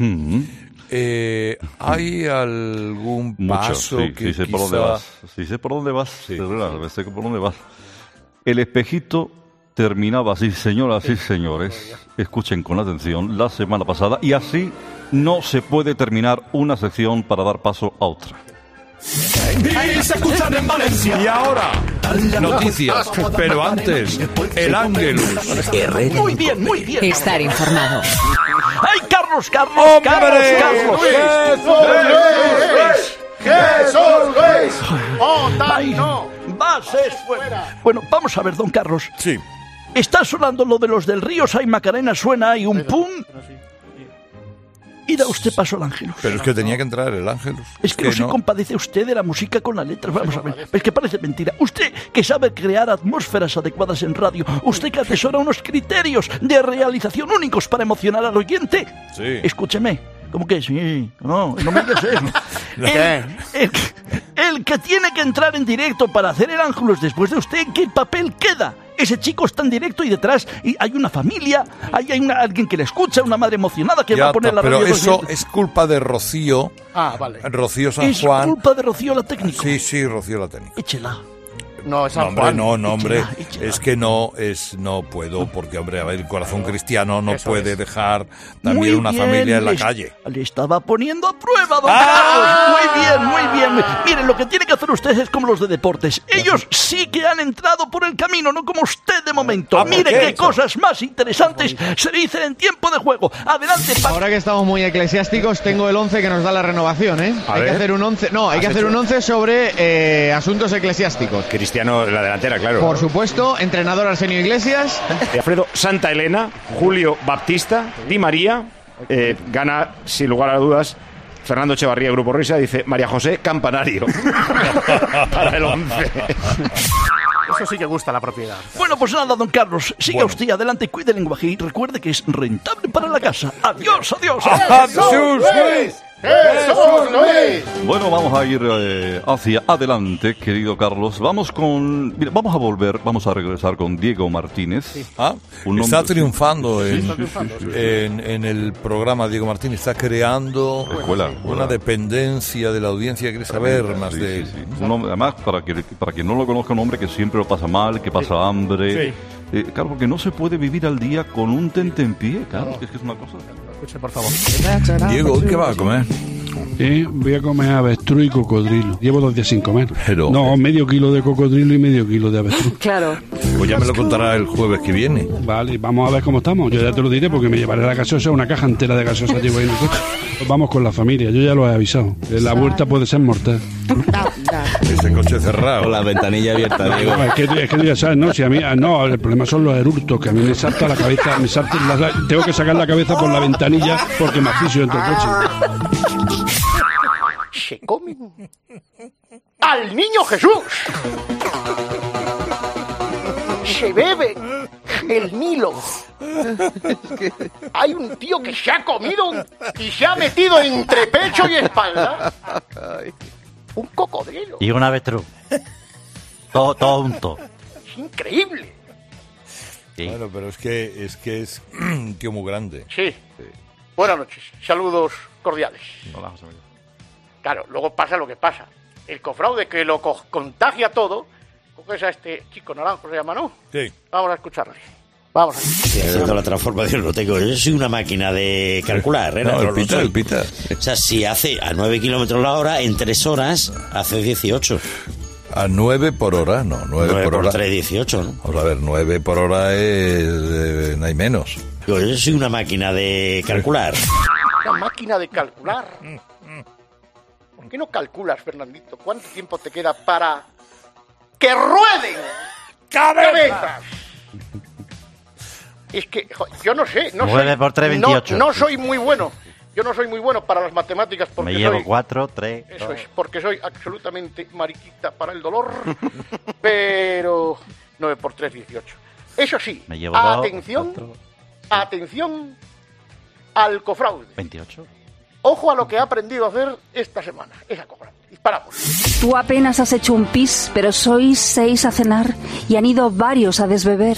Eh, ¿Hay algún Mucho, paso sí, que sí sé por dónde vas. Sí sé por dónde vas, verdad, sé por dónde vas. El espejito terminaba así, señoras y señores, escuchen con atención, la semana pasada, y así no se puede terminar una sección para dar paso a otra. Y se escuchan en Valencia. Y ahora, noticias, pero antes, el Ángelus. Muy bien, muy bien. Estar informado. ¡Ay, Carlos, Carlos, ¡Hombre! Carlos, Carlos! ¡Jesús Luis! ¡Oh, no! Bases fuera. Bueno, vamos a ver, don Carlos. Sí. Está sonando lo de los del río Say Macarena, suena y un pum. Y da usted paso al Ángelus. Pero es que tenía que entrar el Ángelus. Es que, no se compadece usted de la música con las letras. Vamos a ver. Es que parece mentira. Usted que sabe crear atmósferas adecuadas en radio. Usted que atesora unos criterios de realización únicos para emocionar al oyente. Sí. Escúcheme. ¿Cómo que sí? No, no me digas eso. el, el- el que tiene que entrar en directo para hacer el Ángelus después de usted, ¿en qué papel queda? Ese chico está en directo y detrás y hay una familia, hay, hay una- alguien que le escucha, una madre emocionada que Ya va a poner la pero radio. eso es culpa de Rocío. Ah, vale. Rocío San Es Juan. culpa de Rocío la técnica. Sí, sí, Rocío la técnica. Échela. No, es No, San hombre, Juan. no, no, hombre. Es que no, es, no puedo, porque, hombre, a ver, el corazón cristiano no Eso puede es. dejar también Muy una bien, familia en la le- calle. Le estaba poniendo a prueba, don ¡Ah! Carlos. Muy bien, muy bien. Miren, lo que tiene que hacer usted es como los de deportes. Ellos sí que han entrado por el camino, no como usted de momento. Ah, Mire ¿qué qué cosas más interesantes se dicen en tiempo de juego. Adelante, Ahora que estamos muy eclesiásticos, tengo el 11 que nos da la renovación, ¿eh? A hay que ver. hacer un 11, no, hay ¿Has que hacer hecho? un 11 sobre eh, asuntos eclesiásticos. Cristiano, la delantera, claro. Por supuesto, entrenador Arsenio Iglesias. Alfredo Santa Elena, Julio Baptista, Di María, eh, gana sin lugar a dudas. Fernando Echevarría, Grupo Risa, dice María José Campanario. Para el 11. Eso sí que gusta la propiedad. Bueno, pues nada, don Carlos. Siga Bueno. usted adelante, cuide el lenguaje y recuerde que es rentable para la casa. Adiós, adiós. ¡Jesús Luis! ¡Jesús Luis! Bueno, vamos a ir eh, hacia adelante, querido Carlos. Vamos con. Mira, vamos a volver, vamos a regresar con Diego Martínez. Ah, Un está triunfando, Sí, en, sí, sí, sí, sí. en- en el programa Diego Martín, está creando Escuela, una escuela. dependencia de la audiencia, quiere saber más Sí, de sí, él. sí. Un hombre, además, para, que, para quien no lo conozca, un hombre que siempre lo pasa mal, que pasa hambre. Sí. Eh, claro, porque no se puede vivir al día con un tentempié, claro, que es que es una cosa. Escuche, por favor. Diego, ¿qué va a comer? ¿eh? voy a comer avestruz y cocodrilo. Llevo dos días sin comer. no, medio kilo de cocodrilo y medio kilo de avestruz. Claro. Pues ya me lo contará el jueves que viene. Vale, vamos a ver cómo estamos. Yo ya te lo diré porque me llevaré la gaseosa, una caja entera de gaseosa llevo ahí en el coche. Pues vamos con la familia, yo ya lo he avisado. La vuelta puede ser mortal. Ese coche cerrado. Con la ventanilla abierta, Diego. No, es, que, es que tú ya sabes, ¿no? Si a mí, ah, no, el problema son los eructos, que a mí me salta la cabeza, me salta la- tengo que sacar la cabeza por la ventanilla porque me asfixio dentro del coche. Se comen al niño Jesús. Se bebe el Nilo. Hay un tío que se ha comido y se ha metido entre pecho y espalda un cocodrilo. Y un avestruz. Todo, todo junto. Es increíble. Bueno, pero es que es que es un tío muy grande. Sí. Buenas noches. Saludos cordiales. Hola, José Miguel. Claro, luego pasa lo que pasa. El cofraude que lo co- contagia todo, coges a este chico naranjo, se llama, ¿no? Sí. Vamos a escucharle. Vamos a Haciendo la transformación lo tengo. Yo soy una máquina de calcular, ¿eh? No, el lo pita, el pita. O sea, si hace a 9 kilómetros la hora, en 3 horas hace 18. A 9 por hora, no, 9, 9 por, por hora. 3, 18, ¿no? Vamos a ver, 9 por hora es. eh, no hay menos. Yo soy una máquina de calcular. Una máquina de calcular. ¿Por qué no calculas, Fernandito? ¿Cuánto tiempo te queda para que rueden cabezas? Es que jo, yo no sé, no Nueve soy, por tres, no- 28. No, soy muy bueno. Yo no soy muy bueno para las matemáticas porque Me llevo soy 4, 3. Eso es, porque soy absolutamente mariquita para el dolor. pero 9 por 3, 18. Eso sí, Me llevo dos, atención, atención al cofraude. 28. Ojo a lo que ha aprendido a hacer esta semana. Esa cofraude. Disparamos. Tú apenas has hecho un pis, pero sois seis a cenar y han ido varios a desbeber.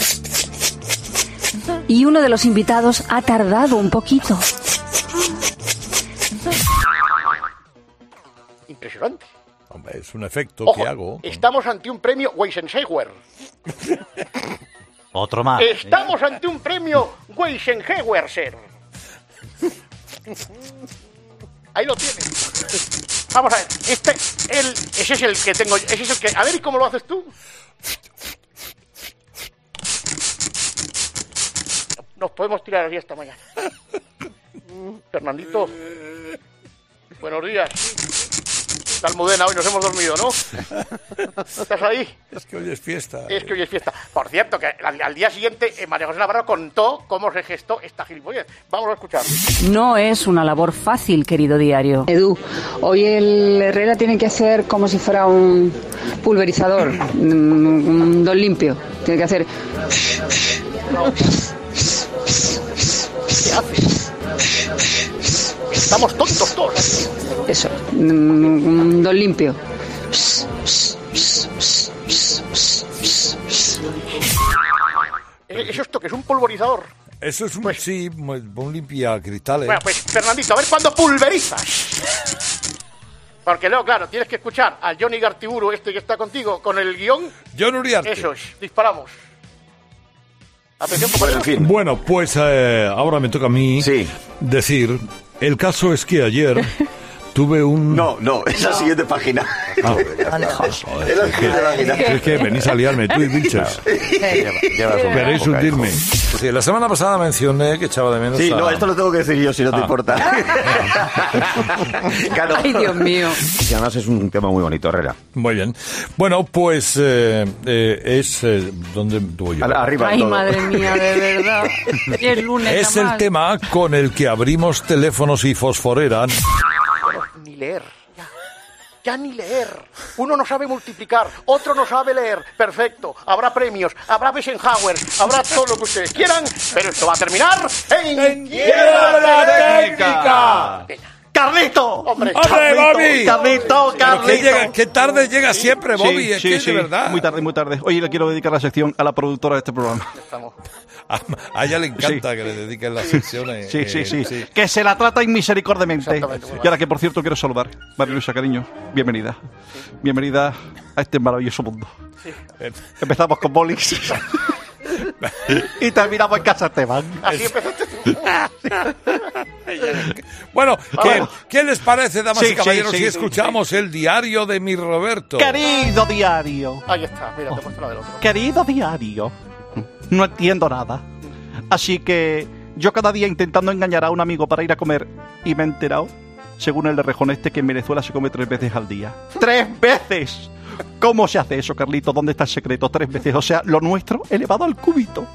Y uno de los invitados ha tardado un poquito. Impresionante. Hombre, es un efecto Ojo, que hago. estamos ante un premio Weisenhower. Otro más. Estamos ante un premio Weisenhower, ser. Ahí lo tienes. Vamos a ver, este, el, ese es el que tengo, ese es el que, a ver, ¿y cómo lo haces tú? Nos podemos tirar así esta mañana. Fernandito, buenos días. La almudena, hoy nos hemos dormido, ¿no? ¿Estás ahí? Es que hoy es fiesta. Es que hoy es fiesta. Por cierto, que al, al día siguiente eh, María José Navarro contó cómo se gestó esta gilipollez. Vamos a escuchar. No es una labor fácil, querido diario. Edu, hoy el Herrera tiene que hacer como si fuera un pulverizador, un un don limpio. Tiene que hacer. Estamos tontos todos. Eso, un don limpio. Eh, ¿Eso esto que es un pulverizador? Eso es un, sí, un limpia cristales. Bueno, pues Fernandito, a ver cuándo pulverizas. Porque luego, claro, tienes que escuchar a Johnny Gartiburu, este que está contigo, con el guion. John Uriarte. Eso es, disparamos. Atención, compañeros. Bueno, pues eh, ahora me toca a mí decir, el caso es que ayer tuve un... No, no, esa siguiente página. Ah. Es la siguiente página. Es que venís a liarme, tú y Vilches. Queréis hundirme. Sí, la semana pasada mencioné que echaba de menos Sí, a- no, esto lo tengo que decir yo, si no te Ah. importa. Claro. Ay, Dios mío. Y además es un tema muy bonito, Herrera. Muy bien. Bueno, pues eh, eh, es... eh, ¿Dónde voy yo? Arriba Ay, madre mía, de verdad. Es lunes. Es el tema con el que abrimos teléfonos y fosforeran. Leer. Ya. ya ni leer. Uno no sabe multiplicar, otro no sabe leer. Perfecto. Habrá premios, habrá Eisenhower, habrá todo lo que ustedes quieran, pero esto va a terminar en, Quiebra de la Técnica. ¡Carlito! ¡Hombre, ¡Hombre, Bobby! Carlito, Carlito. qué tarde llega siempre, Bobby. Sí, es sí, que sí, de verdad. Muy tarde, muy tarde. Oye, le quiero dedicar la sección a la productora de este programa. A, a ella le encanta que le dediquen las secciones. Sí, eh, sí, sí, Que se la trata inmisericordiamente. Y ahora que, por cierto, quiero saludar. María Luisa, cariño, bienvenida. Bienvenida a este maravilloso mundo. Empezamos con Bolis. y terminamos en casa Esteban. Así empezaste Bueno, ¿qué, Bueno. qué les parece, damas Sí, y caballeros, sí, si sí, escuchamos el diario de mi Roberto? Querido diario, Ahí está, mira, te he puesto la del otro. querido diario, no entiendo nada. Así que yo cada día intentando engañar a un amigo para ir a comer y me he enterado, según el de Rejón este, que en Venezuela se come tres veces al día. ¡Tres veces! ¿Cómo se hace eso, Carlito? ¿Dónde está el secreto? Tres veces. O sea, lo nuestro elevado al cúbito.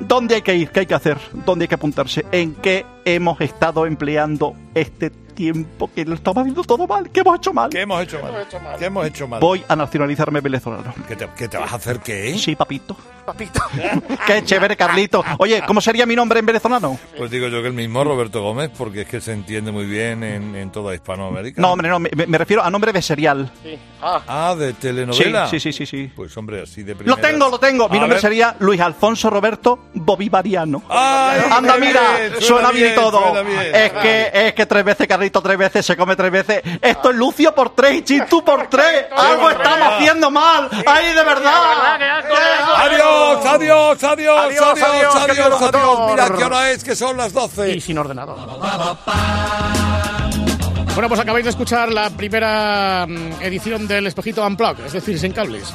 ¿Dónde hay que ir? ¿Qué hay que hacer? ¿Dónde hay que apuntarse? ¿En qué hemos estado empleando este tiempo que lo estaba viendo todo mal? ¿Qué hemos hecho mal? ¿Qué hemos hecho mal? ¿Qué hemos hecho mal? Voy a nacionalizarme venezolano. ¿Qué te, qué te vas a hacer qué? Sí, papito. Papito. Qué chévere, Carlito. Oye, ¿cómo sería mi nombre en venezolano? Pues digo yo que el mismo Roberto Gómez, porque es que se entiende muy bien en, en toda Hispanoamérica. No, hombre, no, me, me refiero a nombre de serial. Ah, de telenovela. Sí, sí, sí, sí. sí. Pues hombre, así de Lo primeras. tengo, lo tengo. Mi A nombre ver. sería Luis Alfonso Roberto Bobivariano. ¡Ay, Anda, mira, bien! suena, Suena bien y todo. suena bien. Es que es que tres veces Carlito, tres veces se come tres veces. Esto es Lucio por tres y Chitu por tres. Algo estamos haciendo mal. Ay, de verdad. Adiós, adiós, adiós, adiós, Adiós, adiós, adiós. Mira qué hora es, que son las 12. Y sin ordenador. Bueno, pues acabáis de escuchar la primera mm, edición del Espejito Unplugged, es decir, sin cables.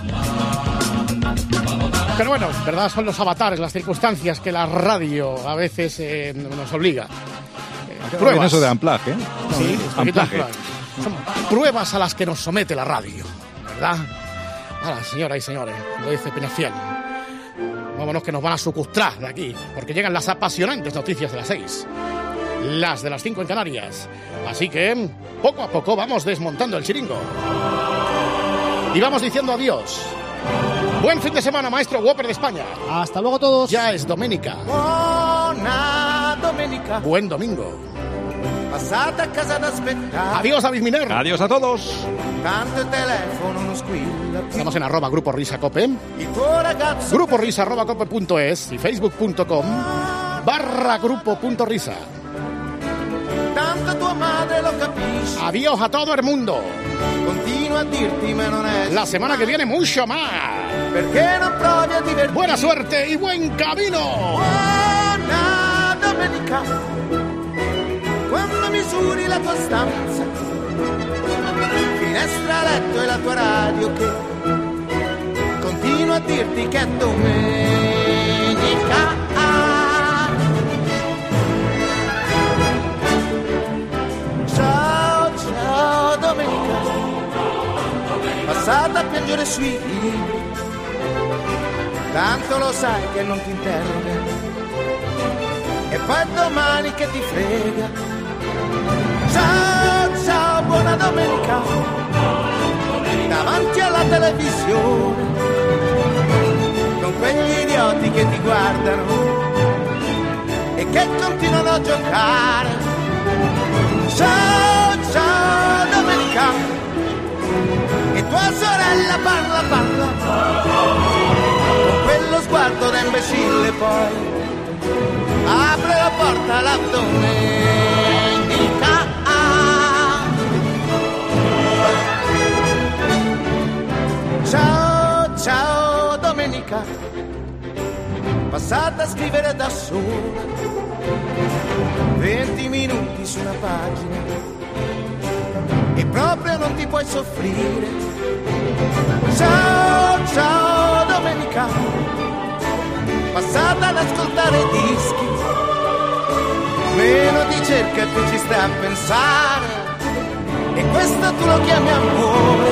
Pero bueno, verdad son los avatares, las circunstancias que la radio a veces eh, nos obliga. Eso de Unplug, ¿eh? Sí. Son pruebas a las que nos somete la radio, ¿verdad? Ahora, señoras y señores, lo dice Pinafiel. Vámonos que nos van a sucustrar de aquí, porque llegan las apasionantes noticias de las seis. Las de las cinco en Canarias. Así que, poco a poco vamos desmontando el chiringo. Y vamos diciendo adiós. Buen fin de semana, maestro Whopper de España. Hasta luego todos. Ya es Doménica. Domenica, Buen domingo. passate a casa ad aspettare. Adiós. Adiós a todos. Tanto il telefono non squilla più. Estamos en arroba Grupo Risa Cope. Il tuo ragazzo Grupo Risa arroba cope.es y facebook.com barra grupo punto risa. tanto tua madre lo capisce. Adiós a todo el mundo. Continua a dirti ma non è. La semana que viene mucho más. Perché non provi a divertirti? Buena suerte y buen camino. Buona domenica. Quando misuri la tua stanza. Finestra, letto e la tua radio che continua a dirti che è domenica. Ciao, ciao domenica. Passata a piangere sui libri. Tanto lo sai che non ti interroga. Poi domani che ti frega. Ciao, ciao, buona domenica. Davanti alla televisione. Con quegli idioti che ti guardano. E che continuano a giocare. Ciao, ciao, domenica. E tua sorella parla, parla. Con quello sguardo da imbecille poi. Apre la porta la domenica. Ciao, ciao, domenica. Passata a scrivere da sola. 20 minuti su una pagina. E proprio non ti puoi soffrire. Ciao, ciao, domenica. Passata ad ascoltare dischi. Meno ti cerca e più ci stai a pensare. E questo tu lo chiami amore.